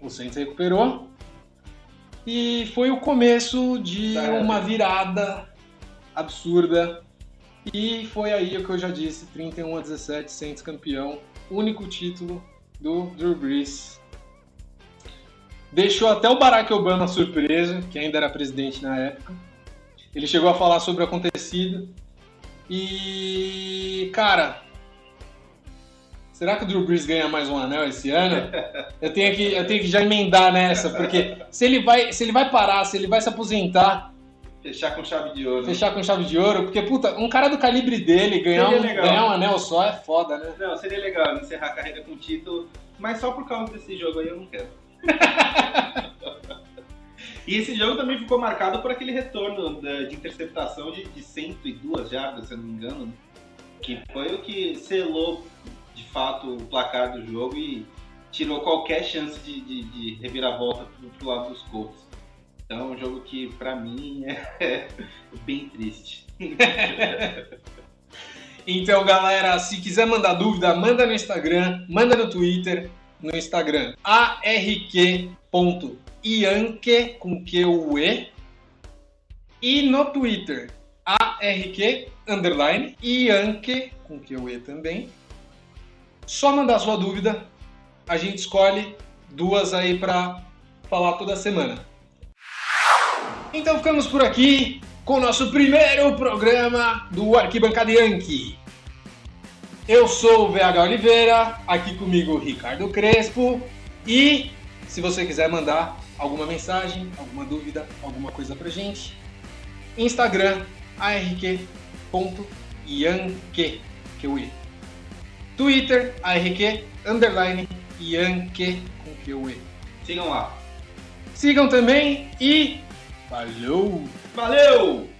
O Saints recuperou. E foi o começo de Tá. uma virada absurda. E foi aí o que eu já disse, 31 a 17, Saints campeão. Único título do Drew Brees. Deixou até o Barack Obama surpreso, que ainda era presidente na época. Ele chegou a falar sobre o acontecido. E, cara, será que o Drew Brees ganha mais um anel esse ano? Eu tenho que, eu tenho que já emendar nessa, porque se ele vai, se ele vai parar, se ele vai se aposentar, Fechar com chave de ouro. fechar com chave de ouro, porque puta, um cara do calibre dele ganhar um, ganhar um anel só é foda, né? Não, seria legal encerrar a carreira com título, mas só por causa desse jogo aí eu não quero. e esse jogo também ficou marcado por aquele retorno da- de interceptação de, de 102 jardas, se eu não me engano, né? que foi o que selou de fato o placar do jogo e tirou qualquer chance de, de, de reviravolta pro, pro lado dos Colts. Então é um jogo que pra mim é bem triste. Então, galera, se quiser mandar dúvida, manda no Instagram, manda no Twitter, no Instagram arq.ianque com Q U E no Twitter arq underline ianque com Q U E também. Só mandar sua dúvida, a gente escolhe duas aí pra falar toda semana. Então ficamos por aqui com o nosso primeiro programa do Arquibancada Yankee. Eu sou o VH Oliveira, aqui comigo o Ricardo Crespo e se você quiser mandar alguma mensagem, alguma dúvida, alguma coisa pra gente, Instagram arq.ianque, que eu. Twitter arq underline com que eu. Sigam lá. Sigam também e falou! Valeu!